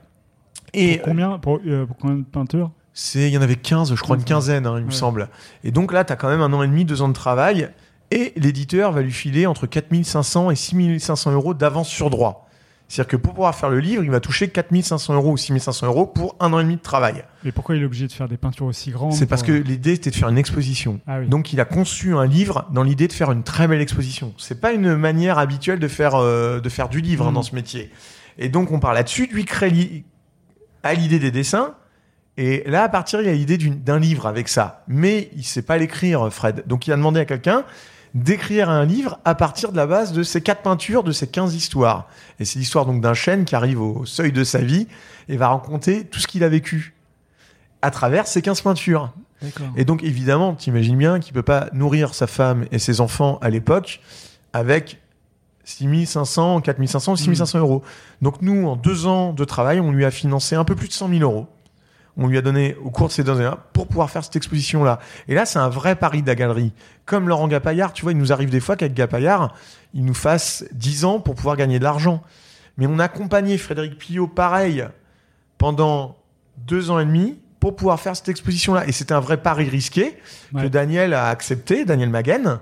Et Pour combien pour, euh, pour combien de peintures? Il y en avait 15, je crois, une 15, quinzaine, hein, il me semble. Et donc là, tu as quand même un an et demi, deux ans de travail. Et l'éditeur va lui filer entre 4500 et 6500 euros d'avance sur droit. C'est-à-dire que pour pouvoir faire le livre, il va toucher 4500 euros ou 6500 euros pour un an et demi de travail. Mais pourquoi il est obligé de faire des peintures aussi grandes C'est parce pour- que l'idée, c'était de faire une exposition. Ah oui. Donc il a conçu un livre dans l'idée de faire une très belle exposition. C'est pas une manière habituelle de faire, euh, de faire du livre hein, Mhm. dans ce métier. Et donc on part là-dessus, lui crée li- a l'idée des dessins. Et là, à partir, il a l'idée d'un livre avec ça. Mais il sait pas l'écrire, Fred. Donc il a demandé à quelqu'un d'écrire un livre à partir de la base de ces quatre peintures, de ces 15 histoires. Et c'est l'histoire donc d'un chêne qui arrive au seuil de sa vie et va raconter tout ce qu'il a vécu à travers ces 15 peintures. Et donc, évidemment, t'imagines bien qu'il peut pas nourrir sa femme et ses enfants à l'époque avec 6500, 4500, 6500 euros. Donc nous, en deux ans de travail, on lui a financé un peu plus de 100 000 euros. On lui a donné au cours de ces deux années pour pouvoir faire cette exposition-là. Et là, c'est un vrai pari de la galerie. Comme Laurent Gapayard, tu vois, il nous arrive des fois qu'avec Gapayard, il nous fasse 10 ans pour pouvoir gagner de l'argent. Mais on a accompagné Frédéric Pillot, pareil, pendant deux ans et demi pour pouvoir faire cette exposition-là. Et c'était un vrai pari risqué que. Daniel a accepté, Daniel Maguen.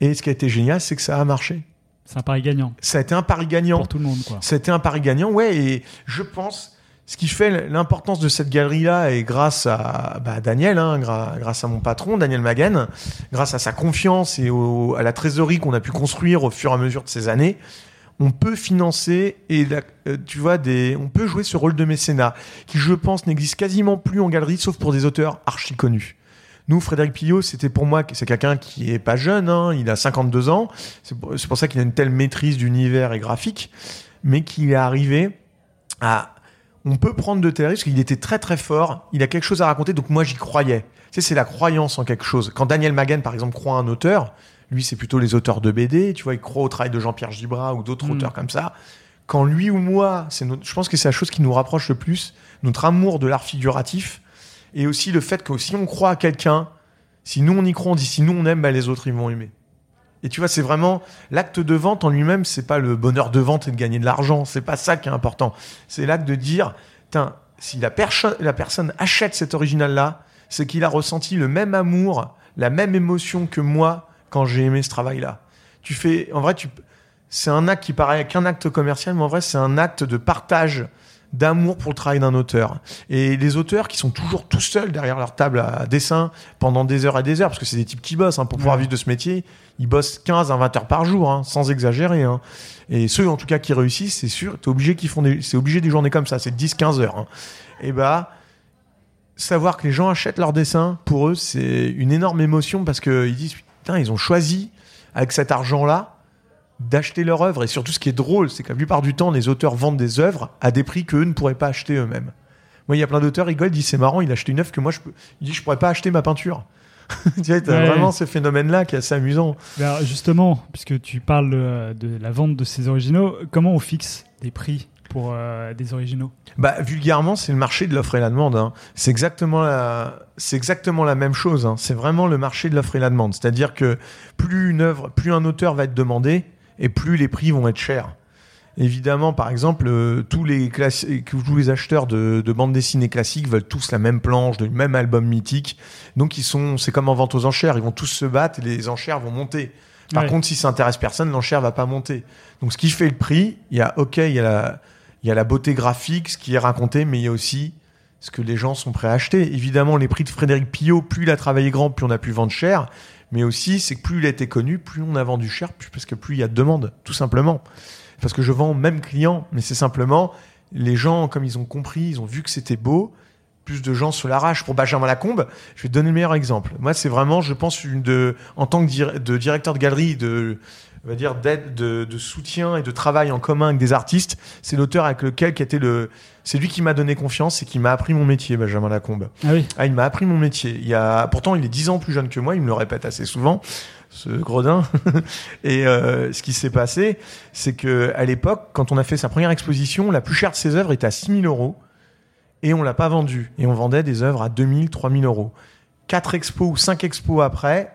Et ce qui a été génial, c'est que ça a marché. C'est un pari gagnant Ça a été un pari gagnant. pour tout le monde, quoi. C'était un pari gagnant, ouais. Et je pense, ce qui fait l'importance de cette galerie-là, et grâce à bah, Daniel, hein, grâce à mon patron, Daniel Maguen, grâce à sa confiance et à la trésorerie qu'on a pu construire au fur et à mesure de ces années, on peut financer et euh, tu vois on peut jouer ce rôle de mécénat qui, je pense, n'existe quasiment plus en galerie, sauf pour des auteurs archi connus. Nous, Frédéric Pillot, c'était pour moi, c'est quelqu'un qui est pas jeune, hein, il a 52 ans, c'est pour ça qu'il a une telle maîtrise d'univers et graphique, mais qu'il est arrivé à, on peut prendre de tels risques, il était très très fort, il a quelque chose à raconter, donc moi j'y croyais. Tu sais, c'est la croyance en quelque chose. Quand Daniel Maguen, par exemple, croit à un auteur, lui c'est plutôt les auteurs de BD, tu vois, il croit au travail de Jean-Pierre Gibra ou d'autres Mm. auteurs comme ça. Quand lui ou moi, c'est notre- je pense que c'est la chose qui nous rapproche le plus, notre amour de l'art figuratif, et aussi le fait que si on croit à quelqu'un, si nous on y croit, on dit si nous on aime, bah, les autres ils vont aimer. Et tu vois, c'est vraiment l'acte de vente en lui-même, c'est pas le bonheur de vente et de gagner de l'argent, c'est pas ça qui est important. C'est l'acte de dire, Tain, si la, perso- la personne achète cet original-là, c'est qu'il a ressenti le même amour, la même émotion que moi quand j'ai aimé ce travail-là. Tu fais, en vrai, c'est un acte qui paraît qu'un acte commercial, mais en vrai, c'est un acte de partage d'amour pour le travail d'un auteur. Et les auteurs qui sont toujours tout seuls derrière leur table à dessin pendant des heures et des heures, parce que c'est des types qui bossent, hein, pour pouvoir Ouais. vivre de ce métier, ils bossent 15 à 20 heures par jour, hein, sans exagérer. hein. Et ceux, en tout cas, qui réussissent, c'est sûr, t'es obligé qu'ils font des, c'est obligé des journées comme ça, c'est 10-15 heures. Et bah, savoir que les gens achètent leurs dessins, pour eux, c'est une énorme émotion parce qu'ils disent, putain, ils ont choisi, avec cet argent-là, d'acheter leur œuvre. Et surtout, ce qui est drôle, c'est que la plupart du temps, les auteurs vendent des œuvres à des prix qu'eux ne pourraient pas acheter eux-mêmes. Moi, il y a plein d'auteurs, ils rigolent, ils disent, c'est marrant, il a acheté une œuvre que moi, je peux, il dit, je pourrais pas acheter ma peinture. tu vois, Ouais. vraiment ce phénomène-là qui est assez amusant. Alors, justement, puisque tu parles euh, de la vente de ces originaux, comment on fixe des prix pour euh, des originaux? Bah, vulgairement, c'est le marché de l'offre et la demande. hein. C'est exactement la, c'est exactement la même chose. hein. C'est vraiment le marché de l'offre et la demande. C'est-à-dire que plus une œuvre, plus un auteur va être demandé, et plus les prix vont être chers. Évidemment, par exemple, euh, tous les tous les acheteurs de, de bandes dessinées classiques veulent tous la même planche, le même album mythique. Donc ils sont, c'est comme en vente aux enchères, ils vont tous se battre et les enchères vont monter. Par Ouais. contre, si ça intéresse personne, l'enchère va pas monter. Donc ce qui fait le prix, il y a ok, il y a la, il y a la beauté graphique, ce qui est raconté, mais il y a aussi ce que les gens sont prêts à acheter. Évidemment, les prix de Frédéric Pillot, plus il a travaillé grand, plus on a pu vendre cher. Mais aussi, c'est que plus il a été connu, plus on a vendu cher, plus- parce que plus il y a de demandes, tout simplement. Parce que je vends même client, mais c'est simplement les gens, comme ils ont compris, ils ont vu que c'était beau, plus de gens se l'arrachent. Pour Benjamin Lacombe, je vais te donner le meilleur exemple. Moi, c'est vraiment, je pense, une de, en tant que directeur de galerie, de, on va dire, d'aide, de, de soutien et de travail en commun avec des artistes, c'est l'auteur avec lequel qui était le, c'est lui qui m'a donné confiance et qui m'a appris mon métier, Benjamin Lacombe. Ah oui, Ah, il m'a appris mon métier. Il y a, pourtant, il est dix ans plus jeune que moi. Il me le répète assez souvent, ce gredin. et euh, ce qui s'est passé, c'est que à l'époque, quand on a fait sa première exposition, la plus chère de ses œuvres était à 6000 euros. Et on l'a pas vendue. Et on vendait des œuvres à 2000, 3000 euros. Quatre expos ou cinq expos après,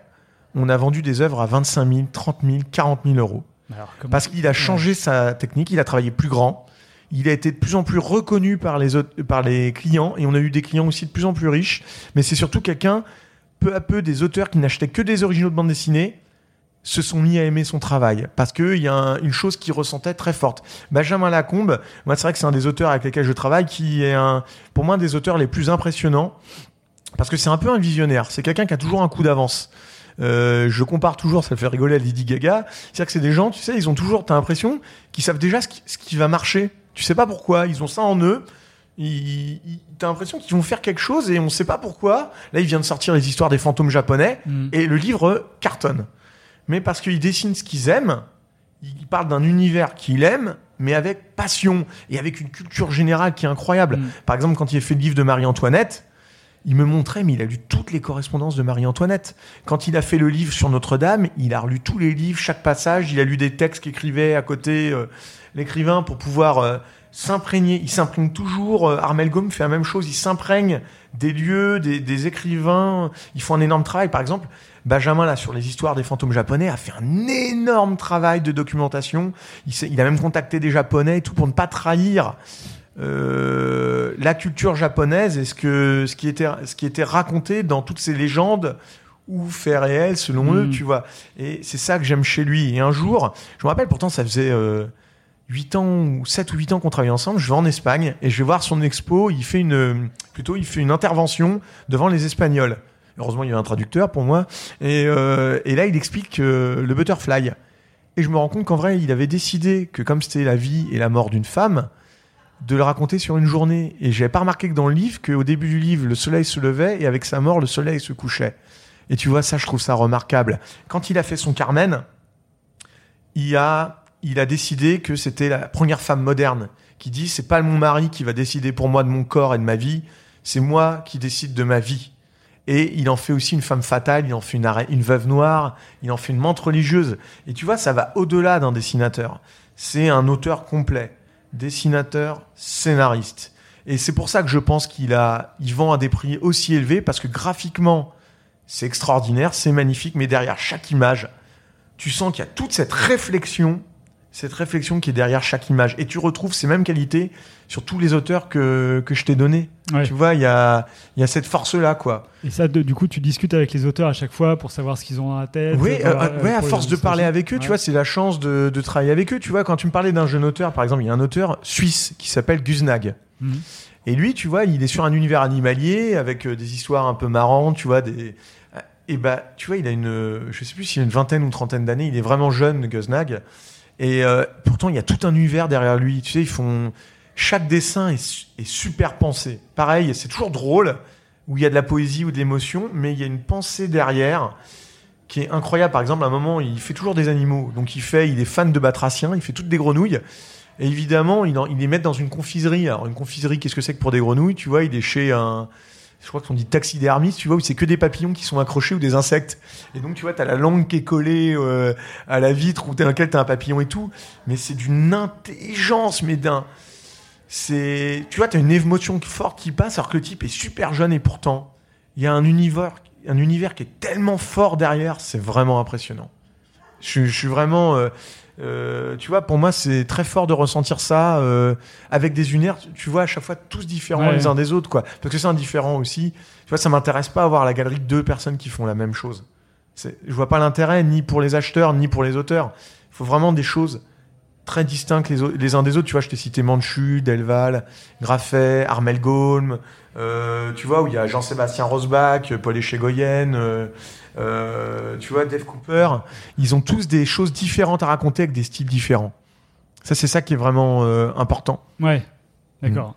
on a vendu des œuvres à 25 000, 30 000, 40 000 euros. Alors, Parce qu'il a changé sa technique, il a travaillé plus grand, il a été de plus en plus reconnu par les, autres- par les clients, et on a eu des clients aussi de plus en plus riches, mais c'est surtout quelqu'un, peu à peu, des auteurs qui n'achetaient que des originaux de bande dessinée, se sont mis à aimer son travail, parce qu'il y a un- une chose qu'il ressentait très forte. Benjamin Lacombe, moi c'est vrai que c'est un des auteurs avec lesquels je travaille, qui est un, pour moi un des auteurs les plus impressionnants, parce que c'est un peu un visionnaire, c'est quelqu'un qui a toujours un coup d'avance. Euh, je compare toujours, ça fait rigoler à Lady Gaga, c'est-à-dire que c'est des gens, tu sais, ils ont toujours, t'as l'impression qu'ils savent déjà ce qui, ce qui va marcher. Tu sais pas pourquoi, ils ont ça en eux. T'as l'impression qu'ils vont faire quelque chose et on sait pas pourquoi. Là, il vient de sortir les histoires des fantômes japonais Hmm. et le livre cartonne. Mais parce qu'ils dessinent ce qu'ils aiment, ils parlent d'un univers qu'ils aiment, mais avec passion et avec une culture générale qui est incroyable. Mm. Par exemple, quand il a fait le livre de Marie-Antoinette, il me montrait, mais il a lu toutes les correspondances de Marie-Antoinette. Quand il a fait le livre sur Notre-Dame, il a relu tous les livres, chaque passage, il a lu des textes qu'écrivait à côté euh, l'écrivain pour pouvoir euh, s'imprégner. Il s'imprègne toujours. euh, Armel Gaume fait la même chose. Il s'imprègne des lieux, des, des écrivains. Ils font un énorme travail. Par exemple, Benjamin, là, sur les histoires des fantômes japonais, a fait un énorme travail de documentation. Il, il a même contacté des Japonais et tout pour ne pas trahir euh, la culture japonaise et ce, que, ce, qui était, ce qui était raconté dans toutes ces légendes ou faits réels selon eux, tu vois. Et c'est ça que j'aime chez lui. Et un jour, je me rappelle pourtant, ça faisait euh, 8 ans ou 7 ou 8 ans qu'on travaillait ensemble, je vais en Espagne et je vais voir son expo, il fait une, plutôt, il fait une intervention devant les Espagnols. Heureusement, il y a un traducteur pour moi. Et, euh, et là, il explique euh, le butterfly. Et je me rends compte qu'en vrai, il avait décidé que comme c'était la vie et la mort d'une femme, de le raconter sur une journée. Et j'avais pas remarqué que dans le livre, qu'au début du livre, le soleil se levait et avec sa mort, le soleil se couchait. Et tu vois, ça, je trouve ça remarquable. Quand il a fait son Carmen, il a, il a décidé que c'était la première femme moderne qui dit c'est pas mon mari qui va décider pour moi de mon corps et de ma vie, c'est moi qui décide de ma vie. Et il en fait aussi une femme fatale, il en fait une, une veuve noire, il en fait une menthe religieuse. Et tu vois, ça va au-delà d'un dessinateur. C'est un auteur complet. Dessinateur, scénariste. Et c'est pour ça que je pense qu'il a, vend à des prix aussi élevés parce que graphiquement, c'est extraordinaire, c'est magnifique, mais derrière chaque image, tu sens qu'il y a toute cette réflexion, cette réflexion qui est derrière chaque image. Et tu retrouves ces mêmes qualités sur tous les auteurs que, que je t'ai donnés. Ouais. Tu vois, il y a, y a cette force-là, quoi. Et ça, de- du coup, tu discutes avec les auteurs à chaque fois pour savoir ce qu'ils ont dans la tête. Oui, euh, euh, ouais, à force de parler avec eux, tu vois, c'est la chance de, de travailler avec eux. Tu vois, quand tu me parlais d'un jeune auteur, par exemple, il y a un auteur suisse qui s'appelle Guznag. Mhm. Et lui, tu vois, il est sur un univers animalier avec euh, des histoires un peu marrantes, tu vois, des. Et bah, tu vois, il a une, je sais plus s'il a une vingtaine ou une trentaine d'années. Il est vraiment jeune, Guznag. Et euh, pourtant, il y a tout un univers derrière lui. Tu sais, ils font chaque dessin est, su- est super pensé. Pareil, c'est toujours drôle où il y a de la poésie ou de l'émotion, mais il y a une pensée derrière qui est incroyable. Par exemple, à un moment, il fait toujours des animaux. Donc, il fait, il est fan de batraciens, il fait toutes des grenouilles. Et évidemment, il, il les met dans une confiserie. Alors, une confiserie, qu'est-ce que c'est que pour des grenouilles? Tu vois, il est chez un, je crois qu'on dit taxidermiste, tu vois, où c'est que des papillons qui sont accrochés ou des insectes. Et donc, tu vois, t'as la langue qui est collée euh, à la vitre ou dans laquelle t'as un papillon et tout. Mais c'est d'une intelligence, mais d'un. C'est, tu vois, t'as une émotion forte qui passe alors que le type est super jeune et pourtant, il y a un univers, un univers qui est tellement fort derrière, c'est vraiment impressionnant. Je, suis- je suis vraiment, euh, euh, tu vois, pour moi, c'est très fort de ressentir ça euh, avec des univers, tu vois, à chaque fois tous différents Ouais. les uns des autres, quoi. Parce que c'est indifférent aussi. Tu vois, ça m'intéresse pas avoir la galerie de deux personnes qui font la même chose. Je vois pas l'intérêt ni pour les acheteurs ni pour les auteurs. Il faut vraiment des choses très distinctes les, uns des autres. Tu vois, je t'ai cité Manchu, Delval, Graffet, Armel Gaume, euh, tu vois, où il y a Jean-Sébastien Rosbach, Paul Echegoyen, euh, tu vois, Dave Cooper. Ils ont tous des choses différentes à raconter avec des styles différents. Ça, c'est ça qui est vraiment euh, important. Ouais, d'accord. Mm.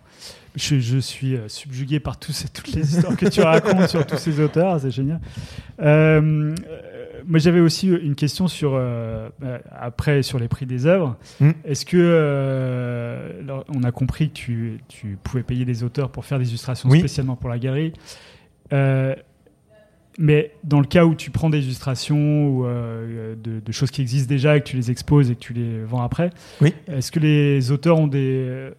Je, je suis euh, subjugué par tous ces- toutes les histoires que tu racontes sur tous ces auteurs, c'est génial. Euh, moi, j'avais aussi une question sur euh, après sur les prix des œuvres. Mm. Est-ce que euh, alors, on a compris que tu, tu pouvais payer des auteurs pour faire des illustrations Oui. spécialement pour la galerie, mais dans le cas où tu prends des illustrations ou euh, de, de choses qui existent déjà et que tu les exposes et que tu les vends après, Oui. est-ce que les auteurs ont des, euh,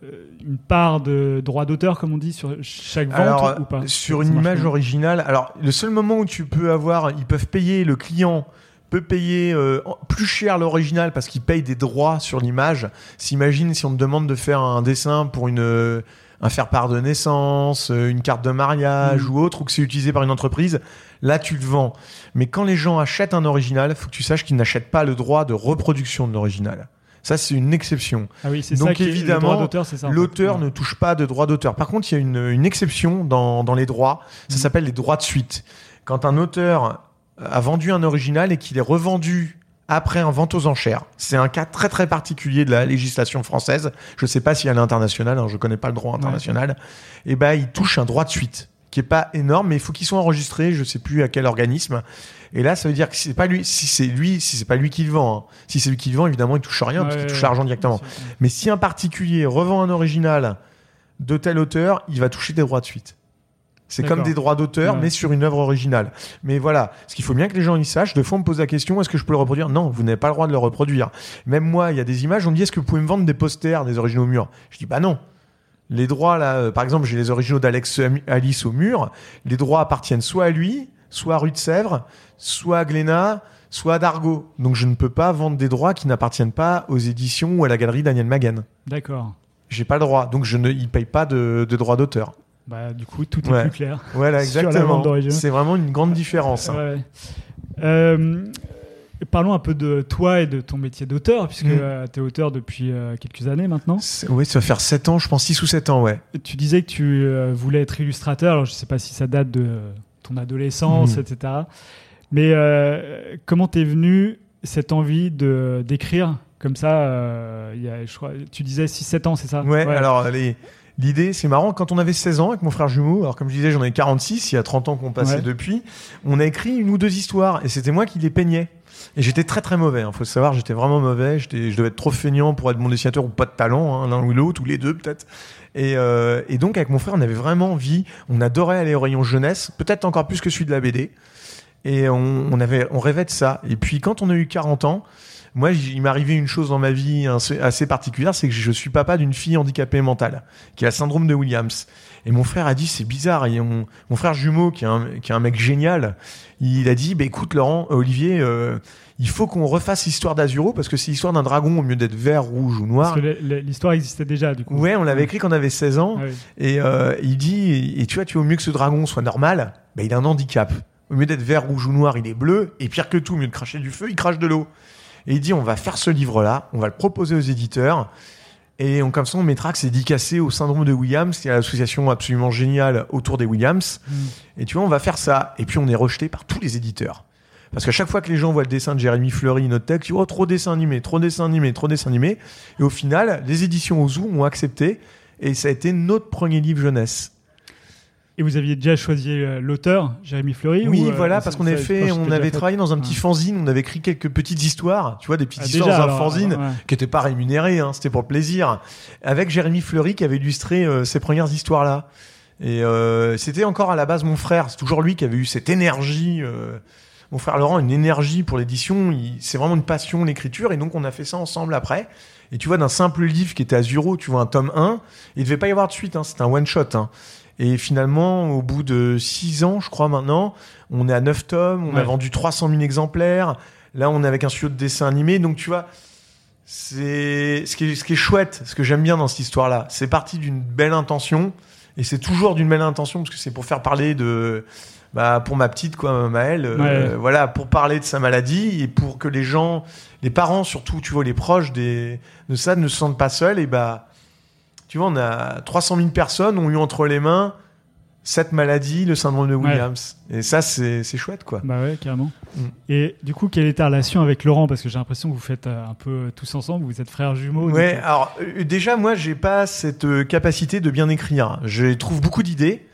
une part de droit d'auteur, comme on dit, sur chaque vente Alors, ou pas? sur une image originale, alors le seul moment où tu peux avoir, ils peuvent payer, le client peut payer euh, plus cher l'original parce qu'il paye des droits sur l'image. S'imagine si on te demande de faire un dessin pour une euh, un faire-part de naissance, une carte de mariage Mhm. ou autre, ou que c'est utilisé par une entreprise, là tu le vends. Mais quand les gens achètent un original, faut que tu saches qu'ils n'achètent pas le droit de reproduction de l'original. Ça, c'est une exception. Ah oui, c'est Donc, ça évidemment. L'auteur ne touche pas de droit d'auteur. Par contre, il y a une, une exception dans, dans les droits. Ça Mhm. s'appelle les droits de suite. Quand un auteur a vendu un original et qu'il est revendu après un vente aux enchères, c'est un cas très très particulier de la législation française. Je ne sais pas s'il y a l'international, hein, je connais pas le droit international. Et ben, il touche un droit de suite qui est pas énorme, mais il faut qu'il soit enregistré. Je sais plus à quel organisme. Et là, ça veut dire que c'est pas lui. Si c'est lui, si c'est pas lui qui le vend. hein. Si c'est lui qui le vend, évidemment, il touche rien parce Ouais, qu'il touche ouais, l'argent directement. Mais si un particulier revend un original de tel auteur, il va toucher des droits de suite. C'est comme des droits d'auteur, Ouais. mais sur une œuvre originale. Mais voilà, ce qu'il faut bien que les gens y sachent, de fois on me pose la question, est-ce que je peux le reproduire? Non, vous n'avez pas le droit de le reproduire. Même moi, il y a des images, on me dit, est-ce que vous pouvez me vendre des posters, des originaux au mur Je dis, bah non. Les droits, là, euh, par exemple, j'ai les originaux d'Alex Alice au mur. Les droits appartiennent soit à lui, soit à Rue de Sèvres, soit à Glénat, soit à Dargaud. Donc je ne peux pas vendre des droits qui n'appartiennent pas aux éditions ou à la galerie Daniel Maguen. D'accord. J'ai pas le droit, donc je ne, ils payent pas de, de droits d'auteur. Bah, du coup, tout est Ouais. plus clair. Voilà, exactement. C'est vraiment une grande différence. hein. Ouais. Euh, parlons un peu de toi et de ton métier d'auteur, puisque Mm. tu es auteur depuis euh, quelques années maintenant. Oui, ça va faire 7 ans, je pense 6 ou 7 ans, ouais. Tu disais que tu euh, voulais être illustrateur, alors je sais pas si ça date de ton adolescence, Mm. etc. Mais euh, comment t'es venu cette envie de d'écrire comme ça euh, il y a, je crois, Tu disais 6-7 ans, c'est ça? Ouais, alors les- l'idée, c'est marrant, quand on avait 16 ans avec mon frère jumeau, alors comme je disais, j'en ai 46, il y a 30 ans qu'on passait Ouais. depuis, on a écrit une ou deux histoires, et c'était moi qui les peignais. Et j'étais très très mauvais, il faut savoir, j'étais vraiment mauvais, je devais être trop feignant pour être bon dessinateur ou pas de talent, hein, l'un ou l'autre, ou les deux peut-être. Et, euh, et donc avec mon frère, on avait vraiment envie, on adorait aller au rayon jeunesse, peut-être encore plus que celui de la BD. Et on, avait, on rêvait de ça. Et puis quand on a eu 40 ans, moi, il m'est arrivé une chose dans ma vie assez assez particulière, c'est que je suis papa d'une fille handicapée mentale, qui a le syndrome de Williams. Et mon frère a dit, c'est bizarre. Et mon, mon frère jumeau, qui est, un, qui est un mec génial, il a dit, bah, écoute, Laurent, euh, Olivier, euh, il faut qu'on refasse l'histoire d'Azuro, parce que c'est l'histoire d'un dragon au mieux d'être vert, rouge ou noir. Parce que l'histoire existait déjà, du coup. Ouais, on l'avait écrit quand on avait 16 ans. Ah oui. Et euh, il dit, et tu vois, tu au mieux que ce dragon soit normal, bah, il a un handicap. Au mieux d'être vert, rouge ou noir, il est bleu. Et pire que tout, au mieux de cracher du feu, il crache de l'eau. Et il dit, on va faire ce livre-là, on va le proposer aux éditeurs. Et on, comme ça, on mettra que c'est dédicacé au syndrome de Williams, qui est l'association absolument géniale autour des Williams. Mm. Et tu vois, on va faire ça. Et puis, on est rejeté par tous les éditeurs. Parce qu'à chaque fois que les gens voient le dessin de Jérémy Fleury, notre texte, ils disent, oh, trop dessin animé, trop dessin animé, trop dessin animé. Et au final, les éditions Ozu ont accepté. Et ça a été notre premier livre jeunesse. Et vous aviez déjà choisi euh, l'auteur, Jérémy Fleury Oui, ou, euh, voilà, parce qu'on avait fait, on avait travaillé dans un petit fanzine, on avait écrit quelques petites histoires, tu vois, des petites Ah, histoires déjà, dans un alors, fanzine ouais. qui n'étaient pas rémunérées, hein, c'était pour le plaisir, avec Jérémy Fleury qui avait illustré euh, ces premières histoires-là. Et euh, c'était encore à la base mon frère, c'est toujours lui qui avait eu cette énergie. euh, mon frère Laurent, une énergie pour l'édition, c'est vraiment une passion l'écriture, et donc on a fait ça ensemble après. Et tu vois, d'un simple livre qui était à Zuro, tu vois un tome 1, il devait pas y avoir de suite, hein, c'était un one-shot. Hein. Et finalement, au bout de 6 ans, je crois maintenant, on est à 9 tomes, on a vendu 300 000 exemplaires. Là, on est avec un studio de dessin animé. Donc, tu vois, c'est ce qui est, ce qui est chouette, ce que j'aime bien dans cette histoire-là. C'est parti d'une belle intention. Et c'est toujours d'une belle intention parce que c'est pour faire parler de, bah, pour ma petite, quoi, Maëlle, euh, voilà, pour parler de sa maladie et pour que les gens, les parents surtout, tu vois, les proches des, de ça ne se sentent pas seuls. Et bah, tu vois, on a 300 000 personnes ont eu entre les mains cette maladie, le syndrome de Ouais. Williams. Et ça, c'est chouette, quoi. Bah ouais, carrément. Mm. Et du coup, quelle est ta relation avec Laurent? Parce que j'ai l'impression que vous faites euh, un peu tous ensemble, vous êtes frères jumeaux. Ouais, donc, euh, alors euh, déjà, moi, j'ai pas cette euh, capacité de bien écrire. Je trouve beaucoup d'idées.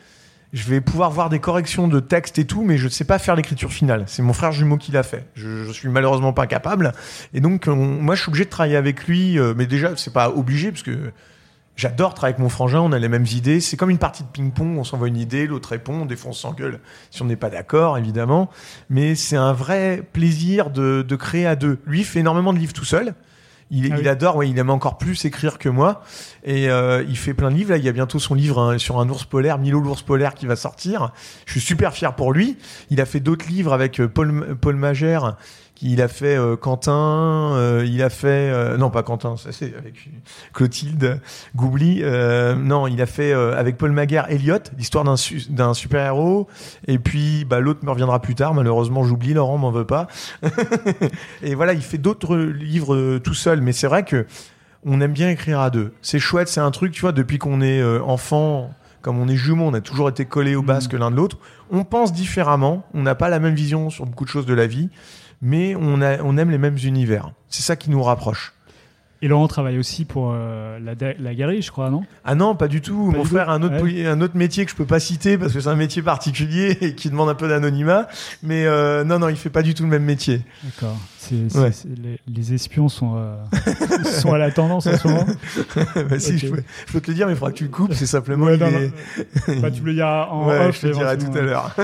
Je vais pouvoir voir des corrections de texte et tout, mais je ne sais pas faire l'écriture finale. C'est mon frère jumeau qui l'a fait. Je, je suis malheureusement pas capable. Et donc, on- moi, je suis obligé de travailler avec lui. euh, mais déjà, c'est pas obligé parce que j'adore travailler avec mon frangin. On a les mêmes idées. C'est comme une partie de ping-pong. On s'envoie une idée, l'autre répond. Des fois, on s'engueule si on n'est pas d'accord, évidemment. Mais c'est un vrai plaisir de, de créer à deux. Lui il fait énormément de livres tout seul. Il, Ah il oui. adore, ouais, il aime encore plus écrire que moi. Et euh, il fait plein de livres. Là, il y a bientôt son livre hein, sur un ours polaire, Milo l'ours polaire, qui va sortir. Je suis super fier pour lui. Il a fait d'autres livres avec euh, Paul, Paul Magère. Il a fait euh, Quentin, euh, il a fait euh, non pas Quentin, ça c'est avec Clotilde Goubli. non, il a fait avec Paul Maguire Elliot, l'histoire d'un d'un super héros. Et puis bah, l'autre me reviendra plus tard. Malheureusement, j'oublie. Laurent m'en veut pas. et voilà, il fait d'autres livres tout seul. Mais c'est vrai que on aime bien écrire à deux. C'est chouette, c'est un truc, tu vois, depuis qu'on est enfant, comme on est jumeaux, on a toujours été collés au Mhm. basque l'un de l'autre. On pense différemment, on n'a pas la même vision sur beaucoup de choses de la vie, mais on, aime les mêmes univers. C'est ça qui nous rapproche. Et Laurent travaille aussi pour euh, la, la galerie, je crois, non? Ah non, pas du tout. Pas Mon du frère a un autre, Ouais. poli- un autre métier que je peux pas citer parce que c'est un métier particulier et qui demande un peu d'anonymat. Mais euh, non, non, il fait pas du tout le même métier. D'accord. Ouais. les, les espions sont, euh, sont à la tendance en ce moment. Bah, si, je, peux, je peux te le dire, mais il faudra que tu le coupes. C'est simplement. Ouais, non, est-. Bah, tu me le diras en ouais, off. je te dirai tout à l'heure.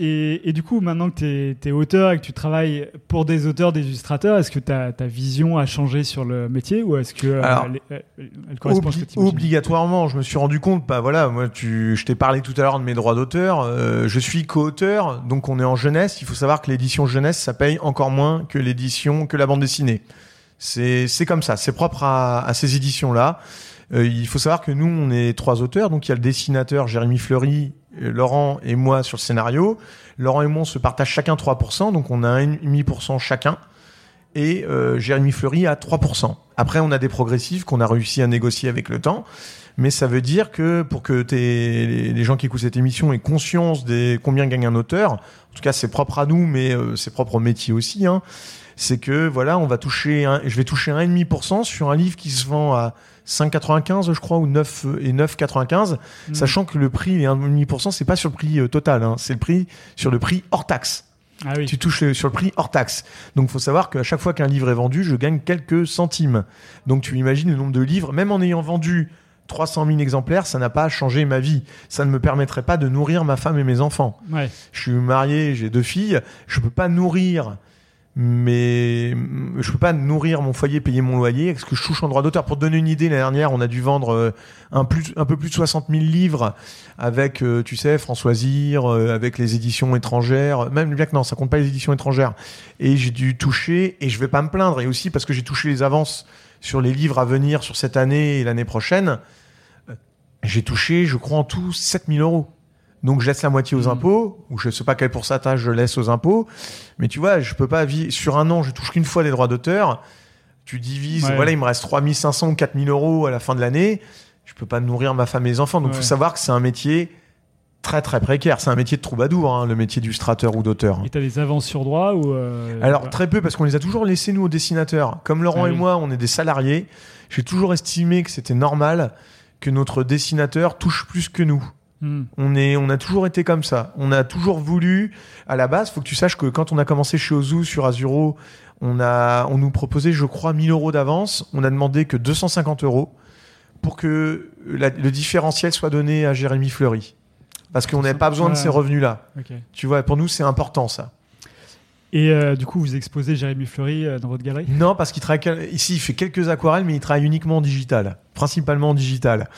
Et, et du coup, maintenant que tu es, auteur et que tu travailles pour des auteurs, des illustrateurs, est-ce que ta vision a changé sur le métier ou est-ce que euh, Alors, elle, elle- elle correspond à ce que obligatoirement, je me suis rendu compte, bah voilà, moi tu, je t'ai parlé tout à l'heure de mes droits d'auteur, euh, je suis co-auteur, donc on est en jeunesse, il faut savoir que l'édition jeunesse, ça paye encore moins que l'édition, que la bande dessinée. C'est, c'est comme ça, c'est propre à, à ces éditions-là. Euh, il faut savoir que nous, on est trois auteurs, donc il y a le dessinateur Jérémy Fleury, euh, Laurent et moi sur le scénario. Laurent et moi, on se partage chacun 3%, donc on a 1,5% chacun. Et euh, Jérémy Fleury à 3%. Après, on a des progressifs qu'on a réussi à négocier avec le temps. Mais ça veut dire que pour que les gens qui écoutent cette émission aient conscience des combien gagne un auteur, en tout cas c'est propre à nous, mais euh, c'est propre au métier aussi, hein, c'est que voilà, on va toucher, un, je vais toucher 1,5% sur un livre qui se vend à 5,95 je crois ou 9 et 9,95, Mm. sachant que le prix les 1,5% c'est pas sur le prix euh, total, hein, c'est le prix sur le prix hors taxe. Ah oui. Tu touches sur le prix hors taxe. Donc, il faut savoir qu'à chaque fois qu'un livre est vendu, je gagne quelques centimes. Donc, tu imagines le nombre de livres, même en ayant vendu 300 000 exemplaires, ça n'a pas changé ma vie. Ça ne me permettrait pas de nourrir ma femme et mes enfants. Ouais. Je suis marié, j'ai deux filles. Je peux pas nourrir mais je peux pas nourrir mon foyer, payer mon loyer, parce que je touche en droit d'auteur. Pour te donner une idée, l'année dernière, on a dû vendre euh, un, peu plus de 60 000 livres avec, euh, tu sais, Françoisir, euh, avec les éditions étrangères, même bien que non, ça compte pas les éditions étrangères. Et j'ai dû toucher, et je vais pas me plaindre, et aussi parce que j'ai touché les avances sur les livres à venir sur cette année et l'année prochaine, j'ai touché, je crois, en tout 7 000 euros. Donc je laisse la moitié aux Mhm. impôts, ou je sais pas quel pourcentage je laisse aux impôts, mais tu vois, je peux pas vivre sur un an, je touche qu'une fois des droits d'auteur. Tu divises, Ouais. voilà, il me reste 3500 ou 4000 euros à la fin de l'année. Je peux pas nourrir ma femme et les enfants. Donc, il Ouais. faut savoir que c'est un métier très, très précaire. C'est un métier de troubadour, hein, le métier d'illustrateur ou d'auteur. Et t'as des avances sur droit ou euh, Alors, voilà. très peu, parce qu'on les a toujours laissés, nous, aux dessinateurs. Comme Laurent Ah et oui. moi, on est des salariés. J'ai toujours estimé que c'était normal que notre dessinateur touche plus que nous. Hmm. On, est, on a toujours été comme ça. On a toujours voulu. À la base, faut que tu saches que quand on a commencé chez Ozu sur Azuro, on, a, on nous proposait, je crois, 1000 euros d'avance. On a demandé que 250 euros pour que la- le différentiel soit donné à Jérémy Fleury. Parce qu'on n'avait pas besoin de ces revenus-là. Tu vois, pour nous, c'est important ça. Et euh, du coup, vous exposez Jérémy Fleury euh, dans votre galerie? Non, parce qu'il travaille ici, il fait quelques aquarelles, mais il travaille uniquement en digital, principalement en digital.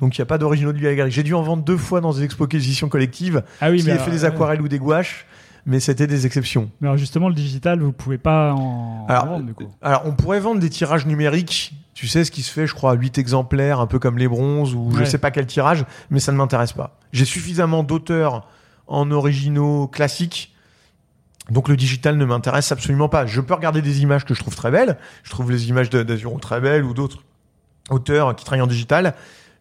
Donc il n'y a pas d'originaux de lui à la galerie. J'ai dû en vendre deux fois dans des expositions collectives. Ah oui, qui mais a alors, fait des aquarelles ou des gouaches, mais c'était des exceptions. Mais alors justement, le digital, vous pouvez pas en, Alors, en vendre du coup. Alors, on pourrait vendre des tirages numériques. Tu sais ce qui se fait, je crois, à 8 exemplaires, un peu comme les bronzes, ou je Ouais. sais pas quel tirage, mais ça ne m'intéresse pas. J'ai suffisamment d'auteurs en originaux classiques, donc le digital ne m'intéresse absolument pas. Je peux regarder des images que je trouve très belles. Je trouve les images d'Azuro très belles, ou d'autres auteurs qui travaillent en digital,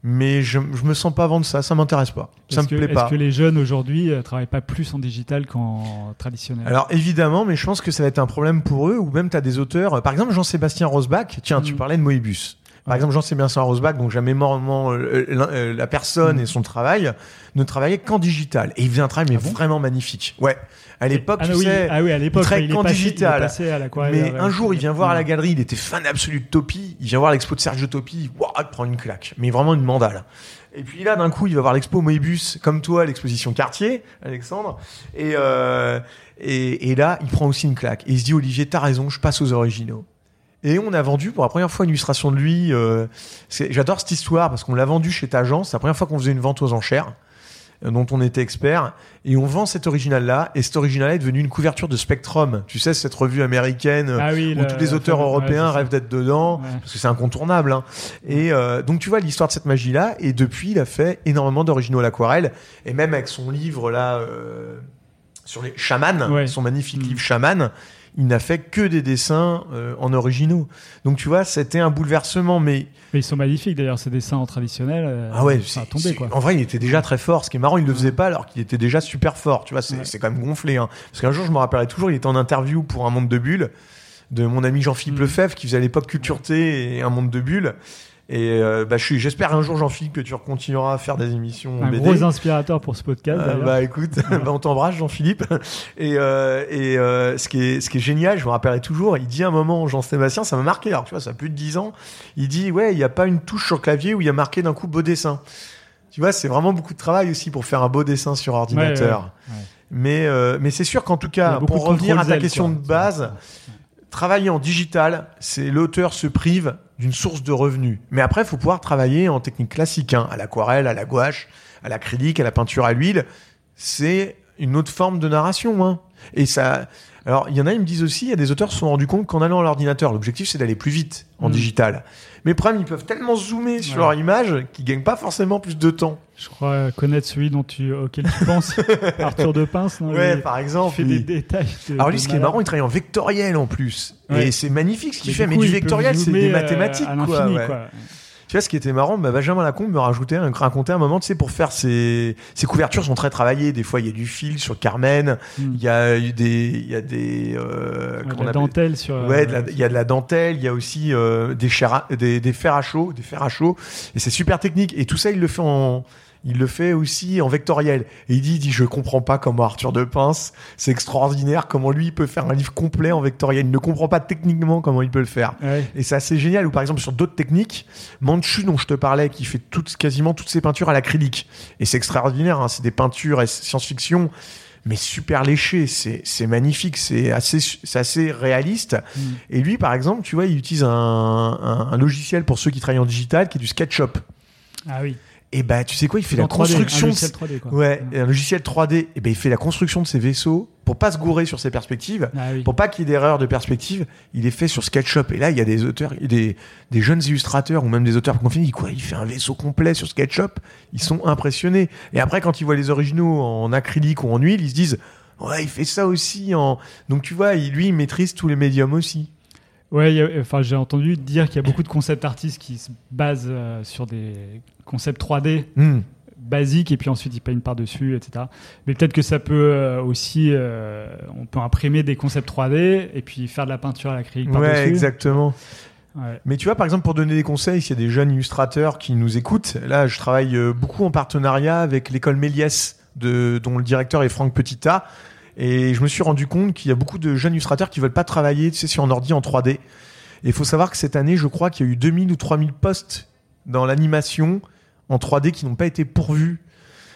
mais je, je me sens pas vendre ça, ça m'intéresse pas. ça me que- plaît pas. Est-ce que les jeunes aujourd'hui euh, travaillent pas plus en digital qu'en traditionnel? Alors évidemment, mais je pense que ça va être un problème pour eux, ou même tu as des auteurs, par exemple Jean-Sébastien Rosbach, tiens, tu Mm. parlais de Moebius. Par exemple, Jean-Sébastien Rosbach, donc jamais mort euh, l'un- euh, la personne Mm. et son travail, ne travaillait qu'en digital. Et il faisait un travail mais Ah bon vraiment magnifique. Ouais. À l'époque, ah, tu oui, sais, ah oui, à l'époque, travaille il est qu'en digital. il à mais un jour, il vient voir à la Ouais. galerie, il était fan absolu de Topi, il vient voir l'expo de Sergio Topi, waouh, il prend une claque, mais vraiment une mandale. Et puis là, d'un coup, il va voir l'expo Moebius, comme toi, l'exposition Cartier, Alexandre, et, euh, et, et là, il prend aussi une claque. Et il se dit, Olivier, t'as raison, je passe aux originaux. Et on a vendu pour la première fois une illustration de lui. euh, J'adore cette histoire parce qu'on l'a vendu chez Tagen. C'est la première fois qu'on faisait une vente aux enchères euh, dont on était expert. Et on vend cet original-là. Et cet original est devenu une couverture de Spectrum. Tu sais, cette revue américaine Ah oui, où le- tous les auteurs européens ouais, rêvent d'être dedans. Ouais. Parce que c'est incontournable. Hein. Et euh, donc tu vois l'histoire de cette magie-là. Et depuis, il a fait énormément d'originaux à l'aquarelle. Et même avec son livre là sur les chamans, Ouais. son magnifique Mm. livre chaman, il n'a fait que des dessins euh, en originaux. Donc tu vois, c'était un bouleversement. Mais Mais ils sont magnifiques d'ailleurs, ces dessins en traditionnel. euh, ah ouais, ça a c'est- tombé quoi. En vrai, il était déjà très fort. Ce qui est marrant, il le faisait pas alors qu'il était déjà super fort. Tu vois, c'est Ouais. quand même gonflé. Hein. Parce qu'un jour, je me rappellerai toujours, il était en interview pour un monde de bulles. de mon ami Jean-Philippe Mm. Lefebvre qui faisait à l'époque Culture T et Un Monde de Bulles. Et euh, bah, je j'espère un jour, Jean-Philippe, que tu continueras à faire des émissions Un BD. gros inspirateur pour ce podcast. Euh, bah écoute, bah, on t'embrasse Jean-Philippe. Et, euh, et euh, ce, qui est, ce qui est génial, je me rappellerai toujours, il dit à un moment, Jean-Sébastien, ça m'a marqué, alors tu vois, ça a plus de 10 ans, il dit, ouais, il n'y a pas une touche sur le clavier où il y a marqué d'un coup beau dessin. Tu vois, c'est vraiment beaucoup de travail aussi pour faire un beau dessin sur ordinateur. ouais, ouais. Mais, euh, mais c'est sûr qu'en tout cas, pour revenir à ta question quoi. de base, travailler en digital, c'est l'auteur se prive d'une source de revenus. Mais après, il faut pouvoir travailler en technique classique, hein, à l'aquarelle, à la gouache, à l'acrylique, à la peinture à l'huile. C'est une autre forme de narration. Hein. Et ça. Alors, il y en a, ils me disent aussi, il y a des auteurs qui se sont rendus compte qu'en allant à l'ordinateur, l'objectif c'est d'aller plus vite en Mm. digital. Mais problème, ils peuvent tellement zoomer sur leur image qu'ils gagnent pas forcément plus de temps. Je crois connaître celui dont tu, auquel tu penses, Arthur de Pince. Non, Ouais, par il exemple. fait il- des détails. de- Alors lui, ce qui est marrant, il travaille en vectoriel en plus. Ouais. Et c'est magnifique ce qu'il fait. Mais coup, du vectoriel, c'est des euh, mathématiques, à quoi, l'infini, ouais. quoi. Tu vois, ce qui était marrant, bah, Benjamin Lacombe me rajoutait, un- racontait un moment, tu sais, pour faire ses, ses couvertures sont très travaillées. Des fois, il y a du fil sur Carmen. Mm. Il y a eu des, il y a des, euh, Ouais, de la dentelle sur. Ouais, euh, il y a de la dentelle, il y a aussi euh, des, chairs à- des, des fers à chaud, des fers à chaud, et c'est super technique. Et tout ça, il le fait en, il le fait aussi en vectoriel. Et il dit, il dit, je comprends pas comment Arthur de Pince, c'est extraordinaire comment lui il peut faire un livre complet en vectoriel. Il ne comprend pas techniquement comment il peut le faire. ouais. Et c'est assez génial. Ou par exemple sur d'autres techniques, Manchu dont je te parlais, qui fait toutes, quasiment toutes ses peintures à l'acrylique. Et c'est extraordinaire. hein. C'est des peintures et science-fiction, mais super léchées. C'est magnifique. C'est assez, réaliste. Mm. Et lui, par exemple, tu vois, il utilise un, un- un logiciel pour ceux qui travaillent en digital, qui est du SketchUp. Ah oui. Et bah, tu sais quoi, il fait la En 3D, un construction. de- logiciel 3D, quoi. Ouais, un logiciel 3D. Et ben, il fait la construction de ses vaisseaux pour pas se gourer sur ses perspectives. Ah oui. Pour pas qu'il y ait d'erreur de perspective, il est fait sur SketchUp. Et là, il y a des auteurs, des, des jeunes illustrateurs ou même des auteurs confinés. Quoi Il fait un vaisseau complet sur SketchUp. Ils sont impressionnés. Et après, quand ils voient les originaux en acrylique ou en huile, ils se disent Ouais, il fait ça aussi en. Donc tu vois, lui, il maîtrise tous les médiums aussi. Ouais, a- enfin, j'ai entendu dire qu'il y a beaucoup de concept artistes qui se basent euh, sur des concepts 3D Hmm. basiques et puis ensuite ils peignent par-dessus, etc. Mais peut-être que ça peut euh, aussi, euh, on peut imprimer des concepts 3D et puis faire de la peinture à l'acrylique par-dessus. Ouais, exactement. Ouais. Mais tu vois, par exemple, pour donner des conseils, s'il y a des jeunes illustrateurs qui nous écoutent, là, je travaille beaucoup en partenariat avec l'école Méliès, de, dont le directeur est Franck Petita. Et je me suis rendu compte qu'il y a beaucoup de jeunes illustrateurs qui veulent pas travailler, tu sais, sur un ordi en 3D. Et il faut savoir que cette année, je crois qu'il y a eu 2000 ou 3000 postes dans l'animation en 3D qui n'ont pas été pourvus.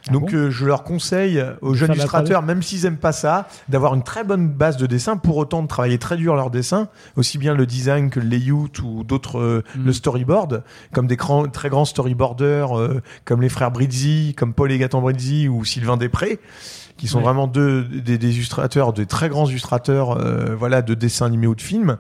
Ah Donc bon euh, je leur conseille aux jeunes illustrateurs, même s'ils aiment pas ça, d'avoir une très bonne base de dessin, pour autant de travailler très dur leur dessin, aussi bien le design que le layout ou d'autres, euh, Mm. le storyboard, comme des grands, très grands storyboarders, euh, comme les frères Brizzi, comme Paul et Gaëtan Brizzi ou Sylvain Després, qui sont vraiment deux des, des illustrateurs, des très grands illustrateurs, euh, voilà, de dessins animés ou de films.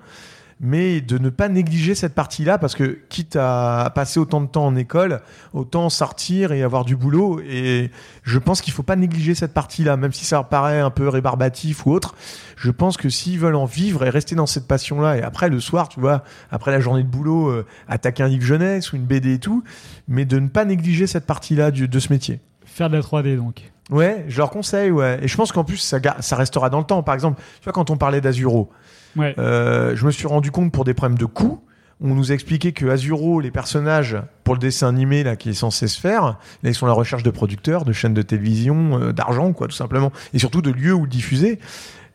Mais de ne pas négliger cette partie-là, parce que quitte à passer autant de temps en école, autant sortir et avoir du boulot. Et je pense qu'il faut pas négliger cette partie-là, même si ça paraît un peu rébarbatif ou autre. Je pense que s'ils veulent en vivre et rester dans cette passion-là, et après le soir, tu vois, après la journée de boulot, euh, attaquer un livre jeunesse ou une BD et tout, mais de ne pas négliger cette partie-là de ce métier. Faire de la 3D donc. Ouais, je leur conseille, ouais. Et je pense qu'en plus, ça, restera dans le temps. Par exemple, tu vois, quand on parlait d'Azuro, Ouais. euh, je me suis rendu compte pour des problèmes de coût. On nous a expliqué que Azuro, les personnages pour le dessin animé là qui est censé se faire, là ils sont à la recherche de producteurs, de chaînes de télévision, euh, d'argent quoi, tout simplement, et surtout de lieux où le diffuser.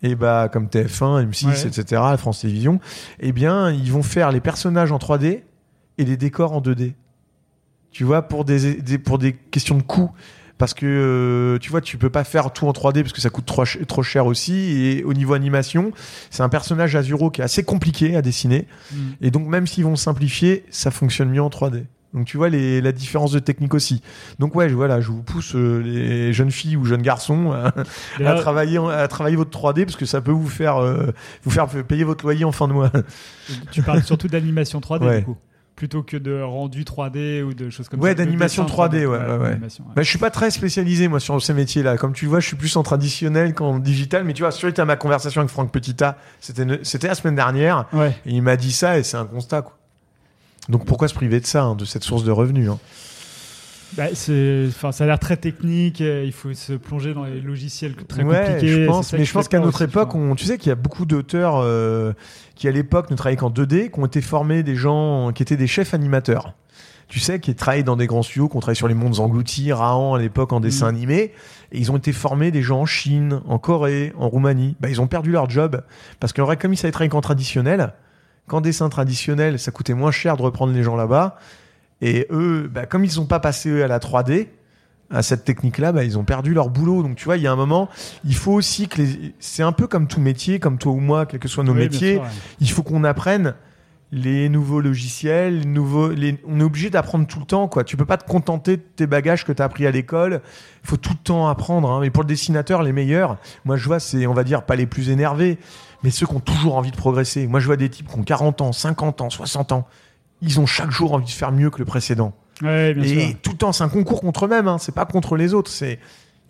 Et bah comme TF1, M6, Ouais. etc., France Télévisions, eh bien ils vont faire les personnages en 3D et les décors en 2D. Tu vois, pour des, des- pour des questions de coût. Parce que euh, tu vois, tu peux pas faire tout en 3D parce que ça coûte trop, ch- trop cher aussi. Et au niveau animation, c'est un personnage Azuro qui est assez compliqué à dessiner. Mm. Et donc, même s'ils vont simplifier, ça fonctionne mieux en 3D. Donc, tu vois les, la différence de technique aussi. Donc, ouais, je, voilà, je vous pousse euh, les jeunes filles ou jeunes garçons à, à travailler, à travailler votre 3D parce que ça peut vous faire, euh, vous faire payer votre loyer en fin de mois. tu parles surtout d'animation 3D Ouais. du coup, plutôt que de rendu 3D ou de choses comme Ouais, ça. De d'animation dessin 3D, ouais, ouais, ouais. ouais. Bah, je suis pas très spécialisé moi sur ces métiers-là. Comme tu vois, je suis plus en traditionnel qu'en digital. Mais tu vois, suite à ma conversation avec Franck Petita, c'était la semaine dernière. Ouais. Et il m'a dit ça et c'est un constat. Quoi. Donc pourquoi se priver de ça, hein, de cette source de revenus hein? Bah, enfin, ça a l'air très technique. euh, Il faut se plonger dans les logiciels très ouais, compliqués. je pense, mais je pense qu'à notre aussi, époque, on, tu sais qu'il y a beaucoup d'auteurs euh, qui à l'époque ne travaillaient qu'en 2D, qui ont été formés des gens qui étaient des chefs animateurs. Tu sais, qui travaillaient dans des grands studios, qui ont travaillé sur les mondes engloutis, Rahan à l'époque en dessin Mm. animé, et ils ont été formés des gens en Chine, en Corée, en Roumanie. Bah, ils ont perdu leur job parce qu'en vrai, comme ils savaient travailler qu'en traditionnel, qu'en dessin traditionnel, ça coûtait moins cher de reprendre les gens là-bas. Et eux, bah, comme ils sont pas passés eux, à la 3D, à cette technique-là, bah, ils ont perdu leur boulot. Donc tu vois, il y a un moment, il faut aussi que les... c'est un peu comme tout métier, comme toi ou moi, quels que soient nos Oui, métiers, sûr, ouais. il faut qu'on apprenne les nouveaux logiciels, les nouveaux, les- on est obligé d'apprendre tout le temps, quoi. Tu peux pas te contenter de tes bagages que tu as appris à l'école. Il faut tout le temps apprendre. Hein. Mais pour le dessinateur, les meilleurs, moi je vois, c'est, on va dire, pas les plus énervés, mais ceux qui ont toujours envie de progresser. Moi je vois des types qui ont 40 ans, 50 ans, 60 ans. Ils ont chaque jour envie de faire mieux que le précédent. Ouais, bien Et sûr. tout le temps, c'est un concours contre eux-mêmes. Hein. C'est pas contre les autres. C'est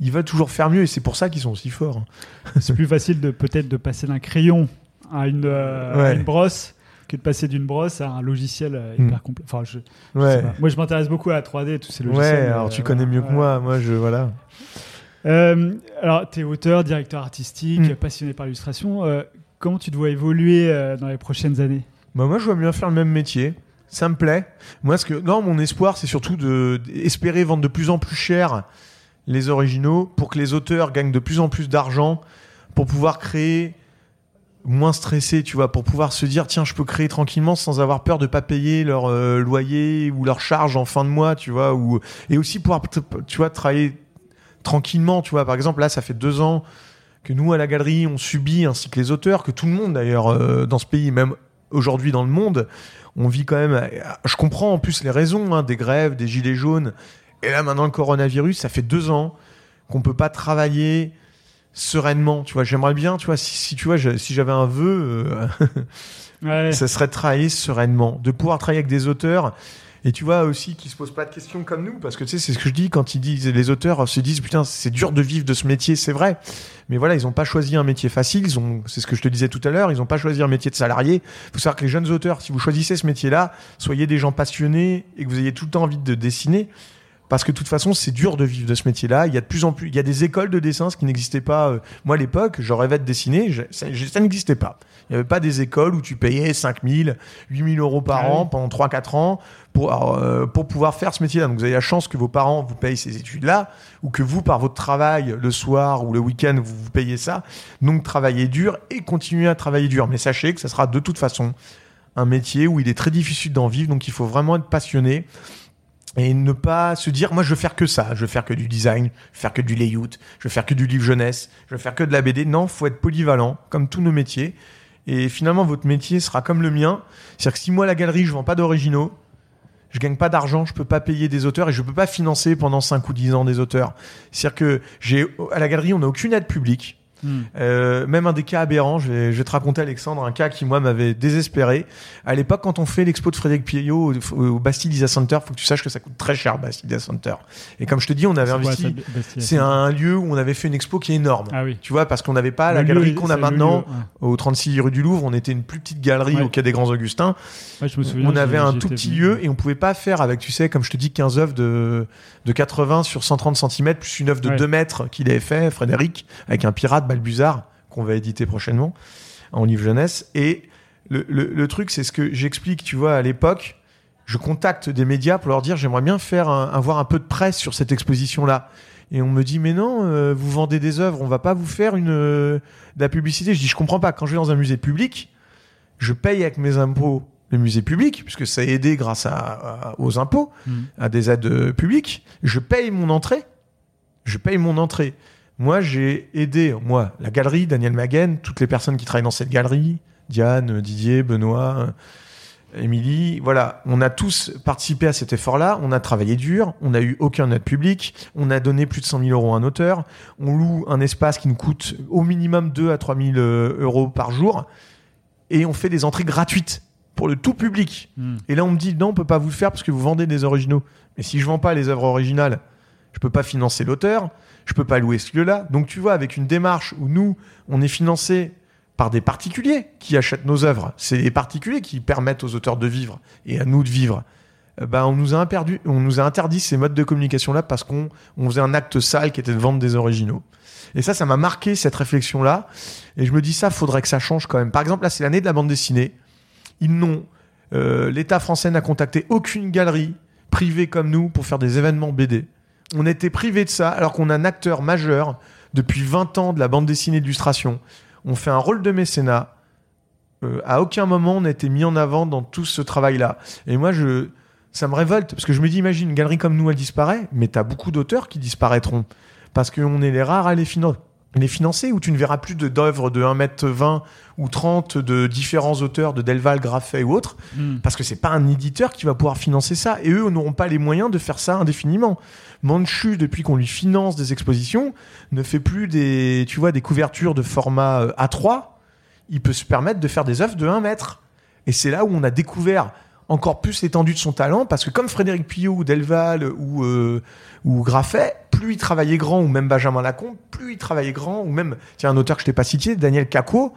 ils veulent toujours faire mieux et c'est pour ça qu'ils sont aussi forts. C'est plus facile de peut-être de passer d'un crayon à une, euh, à Ouais. une brosse que de passer d'une brosse à un logiciel euh, hyper complet. Enfin, je, je Ouais. sais pas. Moi, je m'intéresse beaucoup à la 3D, tous ces Ouais, logiciels. alors euh, tu connais mieux que ouais. moi. Moi, je voilà. Euh, alors, tu es auteur, directeur artistique, Mm. passionné par l'illustration. Euh, comment tu te vois évoluer euh, dans les prochaines années? Bah moi, je vois bien faire le même métier. Ça me plaît. Moi, ce que non, mon espoir, c'est surtout de espérer vendre de plus en plus cher les originaux pour que les auteurs gagnent de plus en plus d'argent pour pouvoir créer moins stressé, tu vois, pour pouvoir se dire tiens, je peux créer tranquillement sans avoir peur de pas payer leur euh, loyer ou leur charge en fin de mois, tu vois, ou et aussi pouvoir tu vois travailler tranquillement, tu vois. Par exemple, là, ça fait deux ans que nous à la galerie, on subit ainsi que les auteurs, que tout le monde d'ailleurs euh, dans ce pays, même aujourd'hui dans le monde, on vit quand même. Je comprends en plus les raisons hein, des grèves, des gilets jaunes, et là maintenant le coronavirus, ça fait deux ans qu'on peut pas travailler sereinement. Tu vois, j'aimerais bien, tu vois, si, si tu vois, je- si j'avais un vœu, euh, Ouais. ça serait de travailler sereinement, de pouvoir travailler avec des auteurs. Et tu vois aussi qui se posent pas de questions comme nous, parce que tu sais, c'est ce que je dis quand ils disent, les auteurs se disent, putain, c'est dur de vivre de ce métier, c'est vrai. Mais voilà, ils ont pas choisi un métier facile, ils ont, c'est ce que je te disais tout à l'heure, ils ont pas choisi un métier de salarié. Faut savoir que les jeunes auteurs, si vous choisissez ce métier-là, soyez des gens passionnés et que vous ayez tout le temps envie de dessiner. Parce que de toute façon, c'est dur de vivre de ce métier-là. Il y a de plus en plus, il y a des écoles de dessin, ce qui n'existait pas. euh, Moi, à l'époque, je rêvais de dessiner, je- ça, ça n'existait pas. Il n'y avait pas des écoles où tu payais 5 000, 8 000 euros par Ah an pendant 3-4 ans pour, euh, pour pouvoir faire ce métier-là. Donc, vous avez la chance que vos parents vous payent ces études-là ou que vous, par votre travail, le soir ou le week-end, vous vous payez ça. Donc, travaillez dur et continuez à travailler dur. Mais sachez que ça sera de toute façon un métier où il est très difficile d'en vivre. Donc, il faut vraiment être passionné et ne pas se dire moi je veux faire que ça, je veux faire que du design, je veux faire que du layout, je veux faire que du livre jeunesse, je veux faire que de la BD. Non, faut être polyvalent comme tous nos métiers. Et finalement votre métier sera comme le mien, c'est-à-dire que si moi la galerie je vends pas d'originaux, je gagne pas d'argent, je peux pas payer des auteurs et je peux pas financer pendant 5 ou 10 ans des auteurs. C'est-à-dire que j'ai à la galerie on n'a aucune aide publique. Hmm. Euh, même un des cas aberrants, je vais, je vais te raconter Alexandre, un cas qui moi m'avait désespéré. À l'époque, quand on fait l'expo de Frédéric Pillot au, au Bastille Center, faut que tu saches que ça coûte très cher, Bastille Center. Et comme je te dis, on avait investi. C'est un lieu où on avait fait une expo qui est énorme. Ah oui. Tu vois, parce qu'on n'avait pas la Le galerie qu'on a maintenant lieu, ouais. au 36 rue du Louvre. On était une plus petite galerie Ouais. au quai des Grands Augustins. Ouais, je me souviens, On avait un tout petit venu. lieu et on pouvait pas faire avec, tu sais, comme je te dis, 15 œuvres de, de 80 sur 130 cm, plus une œuvre de Ouais. 2 mètres qu'il avait fait, Frédéric, avec un pirate Balbuzard, qu'on va éditer prochainement, en livre jeunesse. Et le, le, le truc, c'est ce que j'explique, tu vois, à l'époque, je contacte des médias pour leur dire, j'aimerais bien faire un- avoir un peu de presse sur cette exposition-là. Et on me dit, mais non, euh, vous vendez des œuvres, on va pas vous faire une, euh, de la publicité. Je dis, je comprends pas. Quand je vais dans un musée public, je paye avec mes impôts le musée public, puisque ça a aidé grâce à, à- aux impôts, Hmm. à des aides euh, publiques. Je paye mon entrée. Je paye mon entrée. Moi, j'ai aidé, moi, la galerie, Daniel Maguen, toutes les personnes qui travaillent dans cette galerie, Diane, Didier, Benoît, euh, Émilie, voilà, on a tous participé à cet effort-là, on a travaillé dur, on n'a eu aucun aide public, on a donné plus de 100 000 euros à un auteur, on loue un espace qui nous coûte au minimum 2 à 3 000 euh, euros par jour, et on fait des entrées gratuites pour le tout public. Hmm. Et là, on me dit non, on peut pas vous le faire parce que vous vendez des originaux. Mais si je vends pas les œuvres originales, je peux pas financer l'auteur, je peux pas louer ce lieu-là. Donc tu vois, avec une démarche où nous, on est financé par des particuliers qui achètent nos œuvres, c'est les particuliers qui permettent aux auteurs de vivre et à nous de vivre. euh, bah, on, nous a a interdit ces modes de communication-là parce qu'on on faisait un acte sale qui était de vendre des originaux. Et ça, ça m'a marqué cette réflexion-là. Et je me dis, ça, faudrait que ça change quand même. Par exemple, là, c'est l'année de la bande dessinée. Ils n'ont, euh, l'État français n'a contacté aucune galerie privée comme nous pour faire des événements BD. On était privé de ça alors qu'on a un acteur majeur depuis 20 ans de la bande dessinée d'illustration. On fait un rôle de mécénat. Euh, à aucun moment on n'a été mis en avant dans tout ce travail-là. Et moi, je, ça me révolte parce que je me dis, imagine une galerie comme nous, elle disparaît, mais t'as beaucoup d'auteurs qui disparaîtront parce qu'on est les rares à les, finan- les financer où tu ne verras plus de- d'œuvres de 1m20 ou 30 de différents auteurs de Delval, Graffet ou autres Hmm. parce que c'est pas un éditeur qui va pouvoir financer ça et eux n'auront pas les moyens de faire ça indéfiniment. Manchu depuis qu'on lui finance des expositions ne fait plus des tu vois des couvertures de format euh, A3, il peut se permettre de faire des œuvres de 1 mètre. Et c'est là où on a découvert encore plus l'étendue de son talent parce que comme Frédéric Pillot ou Delval ou euh, ou Graffet, plus il travaillait grand ou même Benjamin Lacombe, plus il travaillait grand ou même tiens un auteur que je t'ai pas cité, Daniel Cacot,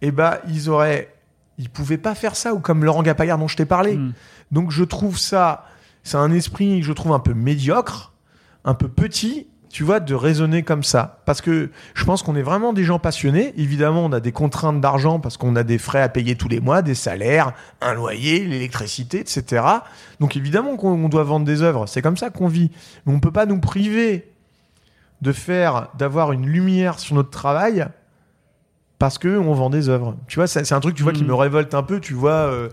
et ben ils auraient ils pouvaient pas faire ça ou comme Laurent Gapaillard dont je t'ai parlé. Hmm. Donc je trouve ça, c'est un esprit que je trouve un peu médiocre, un peu petit, tu vois, de raisonner comme ça. Parce que je pense qu'on est vraiment des gens passionnés. Évidemment, on a des contraintes d'argent parce qu'on a des frais à payer tous les mois, des salaires, un loyer, l'électricité, etc. Donc évidemment qu'on on doit vendre des œuvres. C'est comme ça qu'on vit. Mais on peut pas nous priver de faire, d'avoir une lumière sur notre travail parce que on vend des œuvres. Tu vois, c'est un truc, tu vois, qui Mhm. me révolte un peu, tu vois. euh,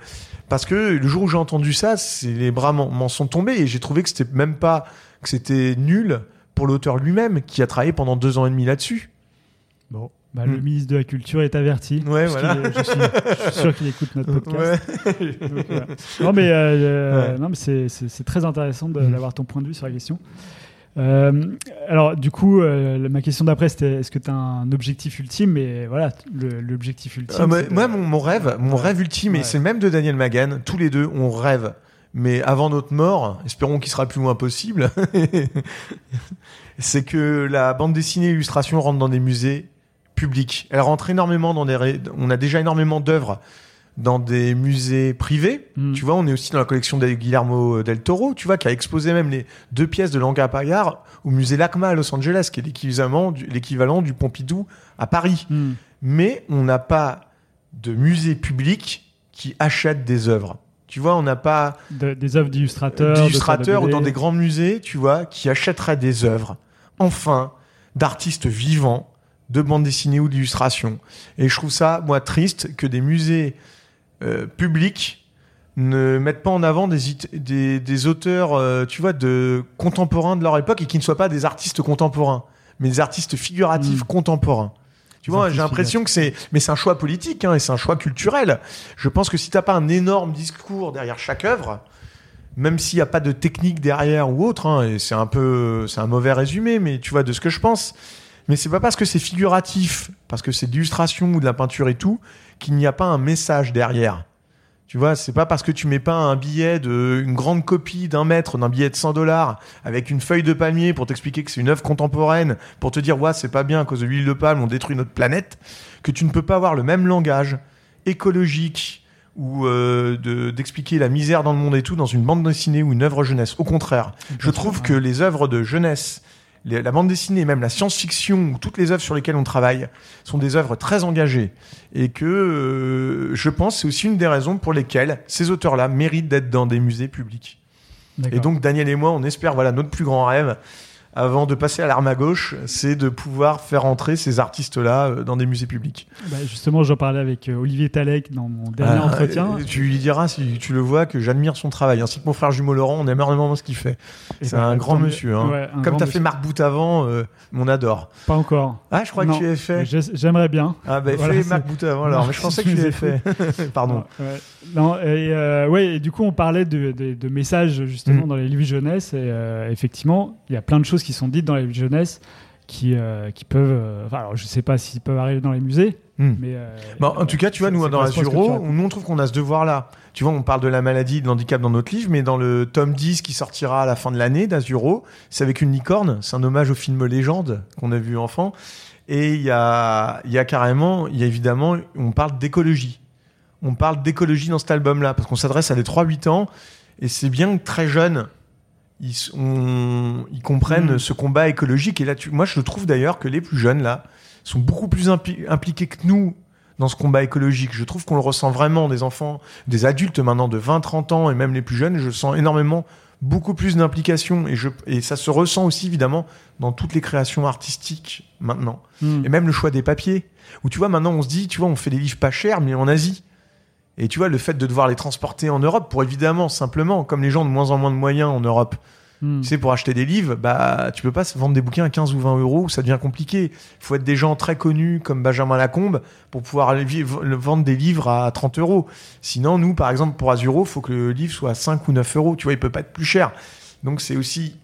parce que le jour où j'ai entendu ça, les bras m'en m'en sont tombés et j'ai trouvé que c'était même pas que c'était nul pour l'auteur lui-même qui a travaillé pendant deux ans et demi là-dessus. Bon, bah, le Hmm. ministre de la Culture est averti. Ouais, voilà. est- je, suis, je suis sûr qu'il écoute notre podcast. Ouais. Donc, voilà. Non, mais, euh, Ouais. non, mais c'est- très intéressant d'avoir ton point de vue sur la question. Euh, alors, du coup, euh, ma question d'après, c'était est-ce que tu as un objectif ultime? Mais voilà, l'objectif ultime. Ah, moi, mon, mon rêve, mon rêve ultime, et c'est le même de Daniel Magan, tous les deux, on rêve. Mais avant notre mort, espérons qu'il sera le plus loin possible, c'est que la bande dessinée illustration rentre dans des musées publics. Elle rentre énormément dans des... On a déjà énormément d'œuvres dans des musées privés. Mm. Tu vois, on est aussi dans la collection de Guillermo del Toro, tu vois, qui a exposé même les deux pièces de Langa Payard au musée LACMA à Los Angeles, qui est l'équivalent du, l'équivalent du Pompidou à Paris Hmm. mais on n'a pas de musée public qui achète des œuvres. Tu vois, on n'a pas De- des œuvres d'illustrateurs. d'illustrateurs ou dans de des grands musées, tu vois, qui achèteraient des œuvres, enfin, d'artistes vivants, de bande dessinée ou d'illustration. Et je trouve ça, moi, triste que des musées euh, publics ne mettent pas en avant des, it- des, des auteurs, euh, tu vois, de contemporains de leur époque et qui ne soient pas des artistes contemporains, mais des artistes figuratifs Mm. contemporains. Tu vois, j'ai l'impression que c'est, mais c'est un choix politique hein, et c'est un choix culturel. Je pense que si t'as pas un énorme discours derrière chaque œuvre, même s'il n'y a pas de technique derrière ou autre, hein, et c'est un peu, c'est un mauvais résumé, mais tu vois de ce que je pense. Mais c'est pas parce que c'est figuratif, parce que c'est de l'illustration ou de la peinture et tout, qu'il n'y a pas un message derrière. Tu vois, c'est pas parce que tu mets pas un billet de, une grande copie d'un mètre, d'un billet de 100 dollars, avec une feuille de palmier pour t'expliquer que c'est une œuvre contemporaine, pour te dire, ouais, c'est pas bien, à cause de l'huile de palme, on détruit notre planète, que tu ne peux pas avoir le même langage écologique ou euh, de- d'expliquer la misère dans le monde et tout dans une bande dessinée ou une œuvre jeunesse. Au contraire, je trouve que les œuvres de jeunesse, la bande dessinée, même la science-fiction ou toutes les œuvres sur lesquelles on travaille sont des œuvres très engagées et que euh, je pense que c'est aussi une des raisons pour lesquelles ces auteurs-là méritent d'être dans des musées publics. Et donc Daniel et moi, on espère, voilà, notre plus grand rêve, avant de passer à l'arme à gauche, c'est de pouvoir faire entrer ces artistes-là euh, dans des musées publics. Bah, justement, j'en parlais avec euh, Olivier Talek dans mon dernier Ah, entretien. euh, Tu lui diras, si tu le vois, que j'admire son travail. Ainsi que mon frère jumeau Laurent, on aime énormément ce qu'il fait. Et C'est bah, un grand monsieur. hein. Ouais, un Comme tu as fait. Marc Boutavant, euh, on adore. Pas encore. Ah, je crois Non. que tu l'as fait. J'ai- J'aimerais bien. Ah, bah, Voilà, fais Marc Boutavant alors. Non, Mais je pensais que tu l'avais fait. Pardon. Ah, ouais. Non, et, euh, ouais, et du coup, on parlait de, de- de messages justement Mm. dans les livres jeunesse. Et euh, effectivement, il y a plein de choses qui sont dites dans les jeunesse qui, euh, qui peuvent. euh, enfin, alors, je sais pas s'ils peuvent arriver dans les musées, Hmm. mais. euh, Bon, en tout cas, tu vois, nous, dans racontes. nous, on trouve qu'on a ce devoir-là. Tu vois, on parle de la maladie, de l'handicap dans notre livre, mais dans le tome 10 qui sortira à la fin de l'année d'Azuro, c'est avec une licorne. C'est un hommage au film Légende qu'on a vu enfant. Et il y a, y a carrément, il y a évidemment, on parle d'écologie. On parle d'écologie dans cet album-là, parce qu'on s'adresse à des 3-8 ans. Et c'est bien que très jeunes, ils, on- ils comprennent Mm. ce combat écologique. Et là, tu- moi, je trouve d'ailleurs que les plus jeunes, là, sont beaucoup plus impli- impliqués que nous dans ce combat écologique. Je trouve qu'on le ressent vraiment, des enfants, des adultes maintenant de 20, 30 ans, et même les plus jeunes, je sens énormément beaucoup plus d'implication. Et, je, et ça se ressent aussi, évidemment, dans toutes les créations artistiques maintenant. Hmm. Et même le choix des papiers. Où tu vois, maintenant, on se dit, tu vois, on fait des livres pas chers, mais en Asie. Et tu vois, le fait de devoir les transporter en Europe, pour évidemment, simplement, comme les gens ont de moins en moins de moyens en Europe, Hmm. tu sais, pour acheter des livres, bah, tu peux pas vendre des bouquins à 15 ou 20 euros, ça devient compliqué. Il faut être des gens très connus comme Benjamin Lacombe pour pouvoir vendre des livres à 30 euros. Sinon, nous, par exemple, pour Azuro, faut que le livre soit à 5 ou 9 euros. Tu vois, il peut pas être plus cher. Donc, c'est aussi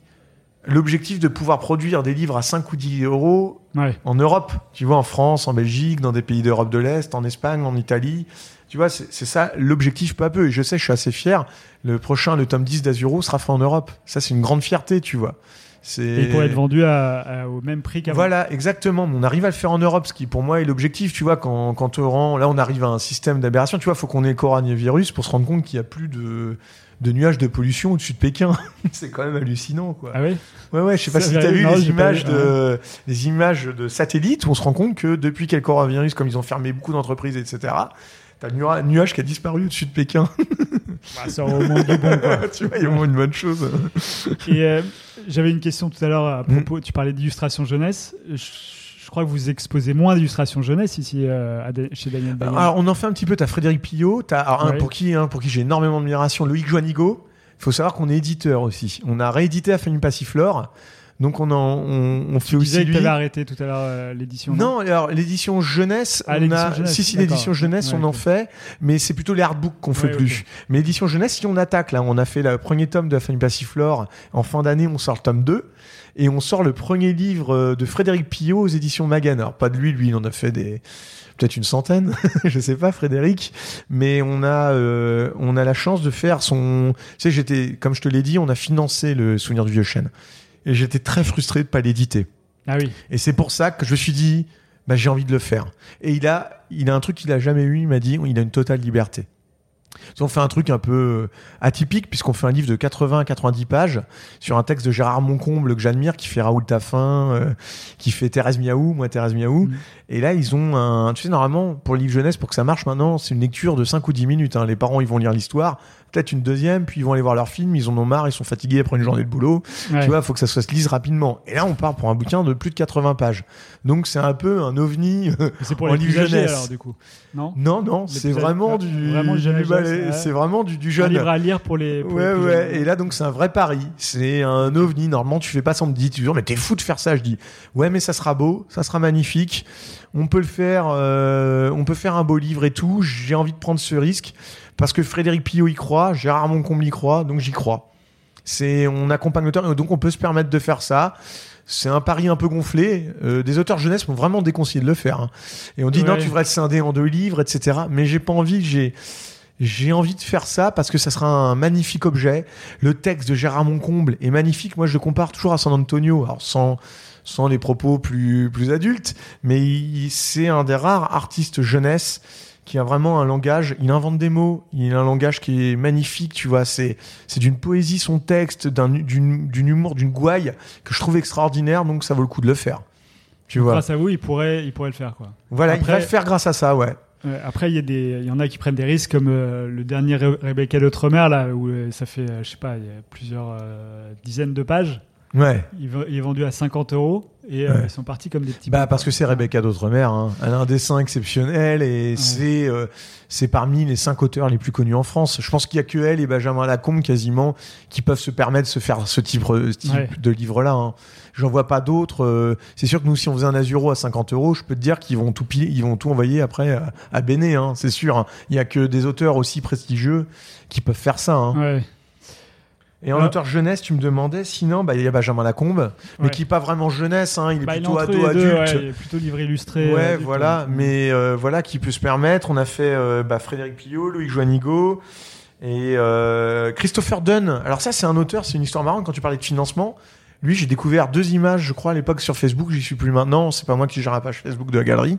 l'objectif de pouvoir produire des livres à 5 ou 10 euros Ouais. en Europe, tu vois, en France, en Belgique, dans des pays d'Europe de l'Est, en Espagne, en Italie. Tu vois, c'est ça l'objectif peu à peu. Et je sais, je suis assez fier. Le prochain, le tome 10 d'Azuro, sera fait en Europe. Ça, c'est une grande fierté, tu vois. Et il pourrait être vendu à- à- au même prix qu'avant. voilà, exactement. On arrive à le faire en Europe, ce qui pour moi est l'objectif. Tu vois, quand, quand on rend, là, on arrive à un système d'aberration. Tu vois, faut qu'on ait le coronavirus pour se rendre compte qu'il n'y a plus de, de nuages de pollution au-dessus de Pékin. c'est quand même hallucinant, quoi. Ah oui Ouais, ouais, je sais pas si t'as vu non, les images vu, de, les images de satellites où on se rend compte que depuis qu'il y a le coronavirus, comme ils ont fermé beaucoup d'entreprises, etc., t'as le nua- nuage qui a disparu au-dessus de Pékin. Bah, Ça au moins du bon. quoi. tu vois, il y a au moins une bonne chose. Et euh, j'avais une question tout à l'heure à Hmm. propos. Tu parlais d'illustration jeunesse. Je, je crois que vous exposez moins d'illustration jeunesse ici euh, chez Daniel Bagnan. Alors, on en fait un petit peu. T'as Frédéric Pillot, alors, un pour qui, hein, pour qui j'ai énormément d'admiration, Loïc Joanigo. Il faut savoir qu'on est éditeur aussi. On a réédité à Fanny Passiflore. Donc, on, en, on, on fait tu aussi disais lui. tu avais arrêté tout à l'heure euh, l'édition. Non, alors l'édition jeunesse, Ah, on a, jeunesse, si si l'édition jeunesse, Ouais, on en fait, mais c'est plutôt les artbooks qu'on fait Ouais, plus. ok. Mais l'édition jeunesse, si on attaque là, on a fait le premier tome de la famille Passiflore. En fin d'année, on sort le tome 2 et on sort le premier livre euh, de Frédéric Pillot aux éditions Magan. Alors pas de lui, lui, il en a fait des peut-être une centaine, je sais pas, Frédéric, mais on a euh, on a la chance de faire son. Tu sais, j'étais, comme je te l'ai dit, on a financé le Souvenir du vieux chêne et j'étais très frustré de pas l'éditer. Ah oui. Et c'est pour ça que je me suis dit, bah, j'ai envie de le faire. Et il a, il a un truc qu'il a jamais eu, il m'a dit, il a une totale liberté. On fait un truc un peu euh, atypique puisqu'on fait un livre de 80 à 90 pages sur un texte de Gérard Moncomble que j'admire, qui fait Raoul Taffin, euh, qui fait Thérèse Miaou, moi Thérèse Miaou. Mhm. Et là, ils ont un, tu sais, normalement, pour le livre jeunesse, pour que ça marche maintenant, c'est une lecture de 5 ou 10 minutes. hein. Les parents, ils vont lire l'histoire, peut-être une deuxième, puis ils vont aller voir leur film, ils en ont marre, ils sont fatigués après une journée de boulot. Ouais. Tu vois, faut que ça se lise rapidement. Et là, on part pour un bouquin de plus de 80 pages. Donc, c'est un peu un ovni. C'est pour en les livre plus âgés jeunesse. alors du coup. Non? Non, non, c'est vraiment du, vraiment jeune du- ouais. c'est vraiment du, du Un jeune. livre à lire pour les. pour les Ouais, plus ouais. jeunes. Et là, donc, c'est un vrai pari. C'est un ovni. Normalement, tu fais pas. On me dit toujours, mais t'es fou de faire ça. Je dis, ouais, mais ça sera beau, ça sera magnifique. On peut le faire, euh, on peut faire un beau livre et tout. J'ai envie de prendre ce risque parce que Frédéric Pillot y croit, Gérard Moncomble y croit, donc j'y crois. C'est, on accompagne l'auteur et donc on peut se permettre de faire ça. C'est un pari un peu gonflé. Euh, des auteurs jeunesse m'ont vraiment déconseillé de le faire. hein. Et on dit Ouais. non, tu devrais le scinder en deux livres, etc. Mais j'ai pas envie. J'ai j'ai envie de faire ça parce que ça sera un magnifique objet. Le texte de Gérard Moncomble est magnifique. Moi, je le compare toujours à San Antonio, alors sans sans les propos plus plus adultes, mais c'est un des rares artistes jeunesse qui a vraiment un langage. Il invente des mots. Il a un langage qui est magnifique. Tu vois, c'est c'est d'une poésie son texte, d'un d'une d'une humour, d'une gouaille que je trouve extraordinaire. Donc ça vaut le coup de le faire. Tu vois. Grâce à vous, il pourrait, il pourrait le faire quoi. Voilà, il va le faire grâce à ça, ouais. Ouais, après, il y, y en a qui prennent des risques, comme euh, le dernier Re- Rebecca d'Outremer, là, où euh, ça fait, euh, je sais pas, il y a plusieurs euh, dizaines de pages. Ouais. Il est vendu à 50 euros et euh, Ouais. ils sont partis comme des petits. Bah parce que c'est Rebecca d'Outremer, hein. elle a un dessin exceptionnel et c'est euh, c'est parmi les cinq auteurs les plus connus en France. Je pense qu'il y a que elle et Benjamin Lacombe quasiment qui peuvent se permettre de se faire ce type, ce type Ouais. de livre-là. Hein. J'en vois pas d'autres. euh, c'est sûr que nous, si on faisait un Azuro à 50 euros, je peux te dire qu'ils vont tout piler, ils vont tout envoyer après à, à Béné, hein, c'est sûr. hein. Il y a que des auteurs aussi prestigieux qui peuvent faire ça. Hein. Ouais. Et en Ah. auteur jeunesse, tu me demandais, sinon, bah, il y a Benjamin Lacombe, mais Ouais. qui est pas vraiment jeunesse, hein, il est Bah, il est plutôt ado adulte. ouais, il est plutôt livre illustré. Ouais, adulte, voilà, ouais. mais euh, voilà, qui peut se permettre. On a fait euh, bah, Frédéric Pillot, Louis Joanigo et euh, Christopher Dunn. Alors ça, c'est un auteur, c'est une histoire marrante quand tu parlais de financement. Lui, j'ai découvert deux images, je crois, à l'époque sur Facebook. J'y suis plus maintenant. C'est pas moi qui gère la page Facebook de la galerie.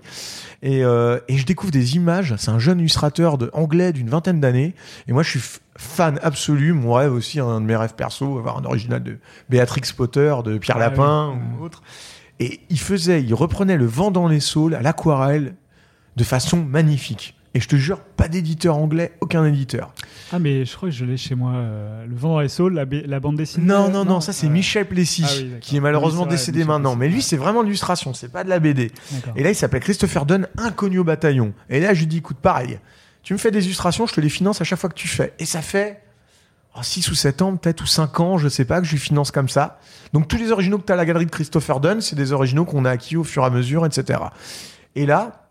Et, euh, et je découvre des images. C'est un jeune illustrateur de anglais d'une vingtaine d'années. Et moi, je suis fan absolu. Mon rêve aussi, un de mes rêves perso, avoir un original de Béatrix Potter, de Pierre Ah Lapin oui. ou autre. Et il faisait, il reprenait le vent dans les saules à l'aquarelle de façon magnifique. Et je te jure, pas d'éditeur anglais, aucun éditeur. Ah, mais je crois que je l'ai chez moi. euh, le vent dans les saules, la, ba- la bande dessinée. Non, non, non, ça c'est euh, Michel Plessis, Ah oui, qui est malheureusement Oui, c'est vrai, décédé Michel maintenant. Plessis, Mais lui, c'est vraiment l'illustration, c'est pas de la BD. Et là, il s'appelle Christopher Dunn, inconnu au bataillon. Et là, je lui dis, écoute, pareil, tu me fais des illustrations, je te les finance à chaque fois que tu fais. Et ça fait 6 ou 7 ans, peut-être, ou 5 ans, je sais pas, que je lui finance comme ça. Donc, tous les originaux que tu as à la galerie de Christopher Dunn, c'est des originaux qu'on a acquis au fur et à mesure, etc. Et là,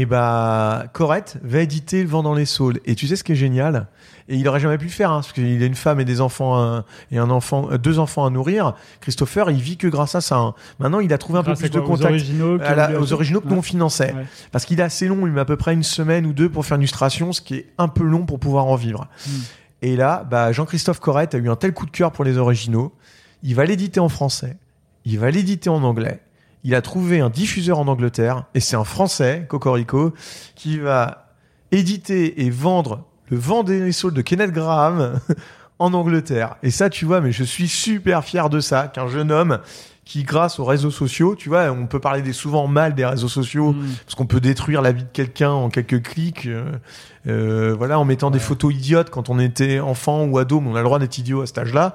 et bah, Corette va éditer Le vent dans les saules. Et tu sais ce qui est génial? Et il aurait jamais pu le faire, hein, parce qu'il a une femme et des enfants, euh, et un enfant, euh, deux enfants à nourrir. Christopher, il vit que grâce à ça. hein. Maintenant, il a trouvé un Grâce peu plus de aux contact originaux, à la- aux originaux que nous Ouais. on finançait. Ouais. Parce qu'il est assez long, il met à peu près une semaine ou deux pour faire une illustration, ce qui est un peu long pour pouvoir en vivre. Mm. Et là, bah, Jean-Christophe Corrette a eu un tel coup de cœur pour les originaux, il va l'éditer en français, il va l'éditer en anglais, il a trouvé un diffuseur en Angleterre, et c'est un français, Cocorico, qui va éditer et vendre le vent des saules de Kenneth Graham en Angleterre. Et ça, tu vois, mais je suis super fier de ça, qu'un jeune homme qui, grâce aux réseaux sociaux, tu vois, on peut parler des souvent mal des réseaux sociaux, Mm. parce qu'on peut détruire la vie de quelqu'un en quelques clics, euh, euh, voilà, en mettant des photos idiotes quand on était enfant ou ado, mais on a le droit d'être idiot à cet âge-là.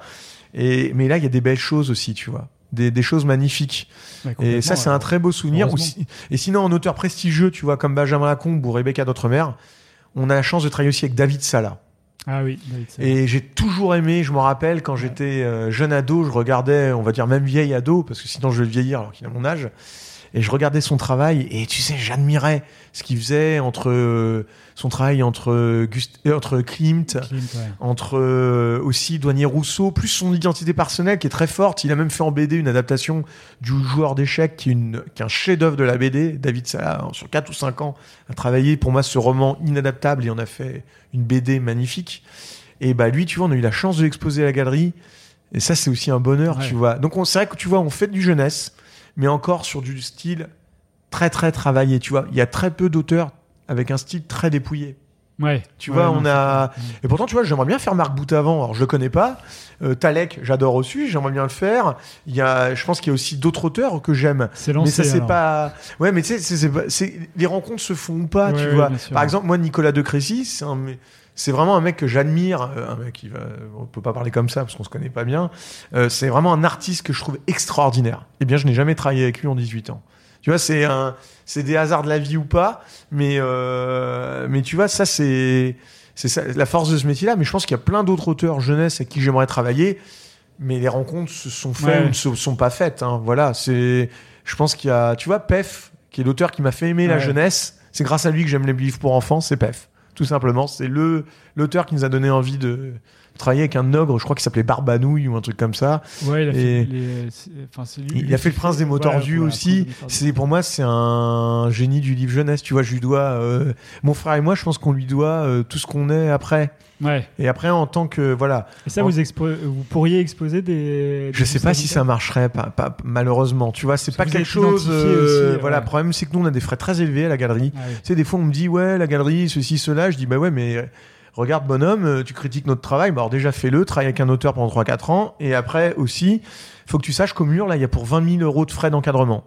Et mais là, il y a des belles choses aussi, tu vois, des, des choses magnifiques. Ouais, Et ça, c'est un très beau souvenir. Si- et sinon, en auteur prestigieux, tu vois, comme Benjamin Lacombe ou Rebecca D'autremer, on a la chance de travailler aussi avec David Sala. Ah oui, David, c'est Et j'ai toujours aimé, je me rappelle, quand j'étais euh, jeune ado, je regardais, on va dire même vieil ado, parce que sinon je vais vieillir alors qu'il a mon âge, et je regardais son travail, et tu sais, j'admirais ce qu'il faisait entre euh, son travail entre, Gust euh, entre Klimt, ouais. entre euh, aussi Douanier Rousseau, plus son identité personnelle qui est très forte. Il a même fait en BD une adaptation du joueur d'échecs qui qui est un chef-d'œuvre de la BD. David Sala, sur 4 ou 5 ans, a travaillé pour moi ce roman inadaptable et on a fait une BD magnifique. Et bah lui, tu vois, on a eu la chance de l'exposer à la galerie. Et ça, c'est aussi un bonheur, Ouais. tu vois. Donc on- c'est vrai que tu vois, on fait du jeunesse, mais encore sur du style très très travaillé, tu vois. Il y a très peu d'auteurs avec un style très dépouillé. Ouais. Tu Ouais, vois, non, on a. Et pourtant, tu vois, j'aimerais bien faire Marc Boutavant. Alors, je le connais pas. Euh, Talek, j'adore aussi. J'aimerais bien le faire. Il y a, je pense qu'il y a aussi d'autres auteurs que j'aime. C'est lancé. mais ça, c'est pas. Ouais, mais tu sais, pas- les rencontres se font ou pas, Ouais, tu vois. Par exemple, moi, Nicolas de Crécy, c'est un. C'est vraiment un mec que j'admire, euh, un mec qui va, on peut pas parler comme ça parce qu'on se connaît pas bien. Euh, c'est vraiment un artiste que je trouve extraordinaire. Eh bien, je n'ai jamais travaillé avec lui en 18 ans. Tu vois, c'est un, c'est des hasards de la vie ou pas, mais euh, mais tu vois, ça c'est c'est la force de ce métier-là. Mais je pense qu'il y a plein d'autres auteurs jeunesse avec qui j'aimerais travailler, mais les rencontres se sont faites Ouais. ou ne se sont pas faites. Hein. Voilà, c'est, je pense qu'il y a, tu vois, Pef, qui est l'auteur qui m'a fait aimer la jeunesse. C'est grâce à lui que j'aime les livres pour enfants. C'est Pef, tout simplement. C'est le l'auteur qui nous a donné envie de travailler avec un ogre. Je crois qu'il s'appelait Barbanouille ou un truc comme ça. Ouais, il a Et- fait les- c'est- enfin, c'est lui- Il a fait le Prince des mots tordus aussi. C'est pour moi c'est un génie du livre jeunesse. Tu vois, je lui dois euh, mon frère et moi, je pense qu'on lui doit euh, tout ce qu'on est après. Ouais. Et après en tant que voilà, Et ça, En- vous, expo- vous pourriez exposer des. je des sais pas si ça marcherait, pas, pas- malheureusement. Tu vois, c'est pas quelque chose. euh, aussi, voilà, ouais. le problème c'est que nous on a des frais très élevés à la galerie. Ah oui. Tu sais, des fois on me dit ouais la galerie ceci cela. Je dis bah ouais mais regarde bonhomme, euh, tu critiques notre travail. Bah alors déjà fais-le, travaille avec un auteur pendant 3-4 ans. Et après aussi, faut que tu saches qu'au mur là il y a pour 20 000 euros de frais d'encadrement.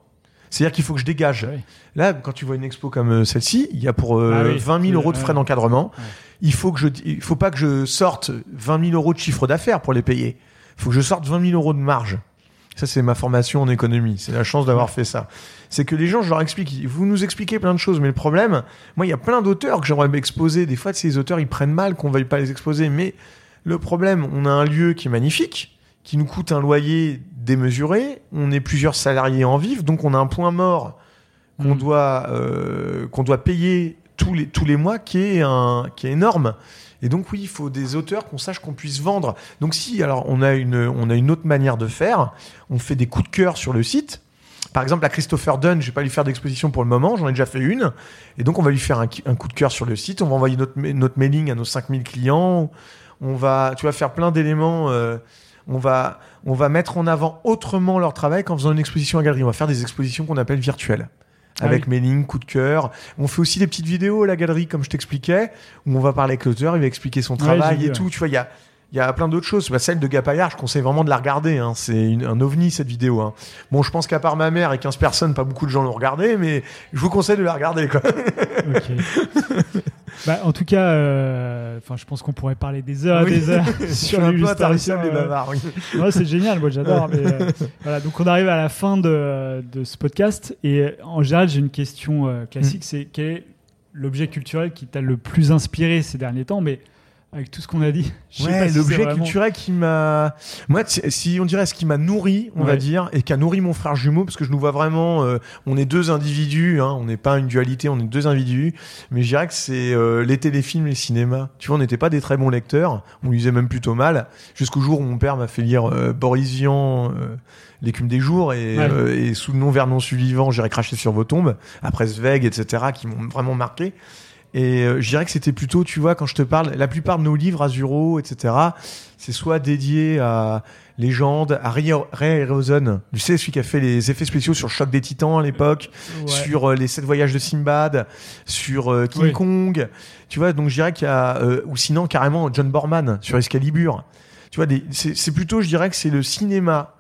C'est-à-dire qu'il faut que je dégage. Ouais. Là, quand tu vois une expo comme euh, celle-ci, il y a pour euh, Ah oui, 20 000 euros de frais d'encadrement. Il faut que je, il faut pas que je sorte 20 000 euros de chiffre d'affaires pour les payer. Il faut que je sorte 20 000 euros de marge. Ça, c'est ma formation en économie. C'est la chance d'avoir fait ça. C'est que les gens, je leur explique, vous nous expliquez plein de choses, mais le problème, moi, il y a plein d'auteurs que j'aimerais exposer. Des fois, ces auteurs, ils prennent mal qu'on veuille pas les exposer. Mais le problème, on a un lieu qui est magnifique, qui nous coûte un loyer démesuré. On est plusieurs salariés en vivre, donc on a un point mort qu'on Mm. doit euh, qu'on doit payer tous les tous les mois qui est un qui est énorme et donc oui il faut des auteurs qu'on sache qu'on puisse vendre donc si alors on a une on a une autre manière de faire on fait des coups de cœur sur le site par exemple à Christopher Dunn je vais pas lui faire d'exposition pour le moment j'en ai déjà fait une et donc on va lui faire un, un coup de cœur sur le site on va envoyer notre ma- notre mailing à nos 5000 clients on va tu vas faire plein d'éléments euh, on va, on va mettre en avant autrement leur travail qu'en faisant une exposition à galerie. On va faire des expositions qu'on appelle virtuelles. Ah Avec oui. lignes, coup de cœur. On fait aussi des petites vidéos à la galerie, comme je t'expliquais, où on va parler avec l'auteur, il va expliquer son Ouais, travail et tout. Tu vois, il y a, il y a plein d'autres choses. Bah, celle de Gapayard, je conseille vraiment de la regarder. Hein. C'est un ovni, cette vidéo. Hein. Bon, je pense qu'à part ma mère et 15 personnes, pas beaucoup de gens l'ont regardé, mais je vous conseille de la regarder. Quoi. Ok. Bah, en tout cas, euh, je pense qu'on pourrait parler des heures et Oui. des heures sur les euh, bavards. oui. Ouais, c'est génial, moi j'adore. euh, voilà, donc on arrive à la fin de, de ce podcast et euh, en général j'ai une question euh, Mm. classique, c'est quel est l'objet culturel qui t'a le plus inspiré ces derniers temps? Mais avec tout ce qu'on a dit, Ouais, si l'objet vraiment- culturel qui m'a. Moi, si on dirait ce qui m'a nourri, on va dire, et qui a nourri mon frère jumeau, parce que je nous vois vraiment. euh, on est deux individus, hein, on n'est pas une dualité, on est deux individus. Mais je dirais que c'est euh, les téléfilms, les cinémas. Tu vois, on n'était pas des très bons lecteurs, on lisait même plutôt mal, jusqu'au jour où mon père m'a fait lire euh, Boris Vian. euh, L'écume des jours et, Ouais. euh, et sous le nom Vernon suivant, j'irai cracher sur vos tombes, après Zweig, etc., qui m'ont vraiment marqué. Et euh, je dirais que c'était plutôt, tu vois, quand je te parle, la plupart de nos livres, Azuro, etc., c'est soit dédié à légende, à Ray, Ray Harryhausen, tu sais, celui qui a fait les effets spéciaux sur Choc des Titans à l'époque, Ouais. sur euh, les sept voyages de Sinbad, sur euh, King Oui. Kong, tu vois, donc je dirais qu'il y a, euh, ou sinon carrément John Borman sur Excalibur. Tu vois, des- c'est c'est plutôt, je dirais que c'est le cinéma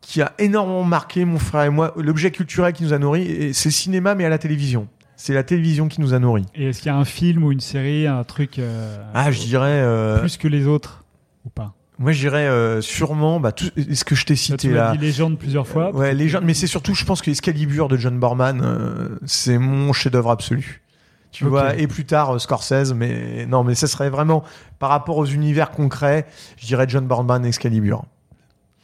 qui a énormément marqué mon frère et moi, l'objet culturel qui nous a nourris, et c'est le cinéma mais à la télévision. C'est la télévision qui nous a nourris. Et est-ce qu'il y a un film ou une série, un truc euh, Ah, je dirais. euh, plus que les autres ou pas? Moi, je dirais euh, sûrement bah, tout ce que je t'ai Là, cité Tu m'as là. dit légende plusieurs fois. Ouais, légende, mais c'est surtout, je pense que Excalibur de John Borman, euh, c'est mon chef-d'œuvre absolu. Tu vois, et plus tard euh, Scorsese, mais non, mais ce serait vraiment par rapport aux univers concrets, je dirais John Borman, Excalibur.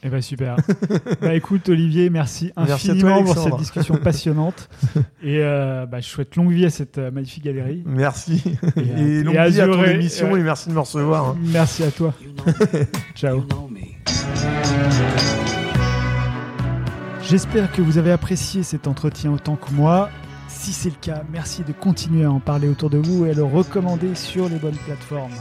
Eh ben super. bah écoute Olivier, merci Merci à toi, infiniment pour cette discussion passionnante. Et euh, bah, je souhaite longue vie à cette euh, magnifique galerie. Merci. Et, Et, euh, longue et vie à ton émission et merci de me recevoir. hein. Merci à toi. You know me. Ciao. You know me. J'espère que vous avez apprécié cet entretien autant que moi. Si c'est le cas, merci de continuer à en parler autour de vous et à le recommander sur les bonnes plateformes.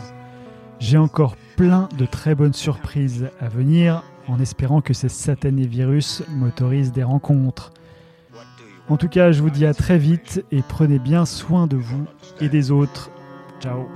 J'ai encore plein de très bonnes surprises à venir en espérant que ces satanés virus m'autorisent des rencontres. En tout cas, je vous dis à très vite et prenez bien soin de vous et des autres. Ciao.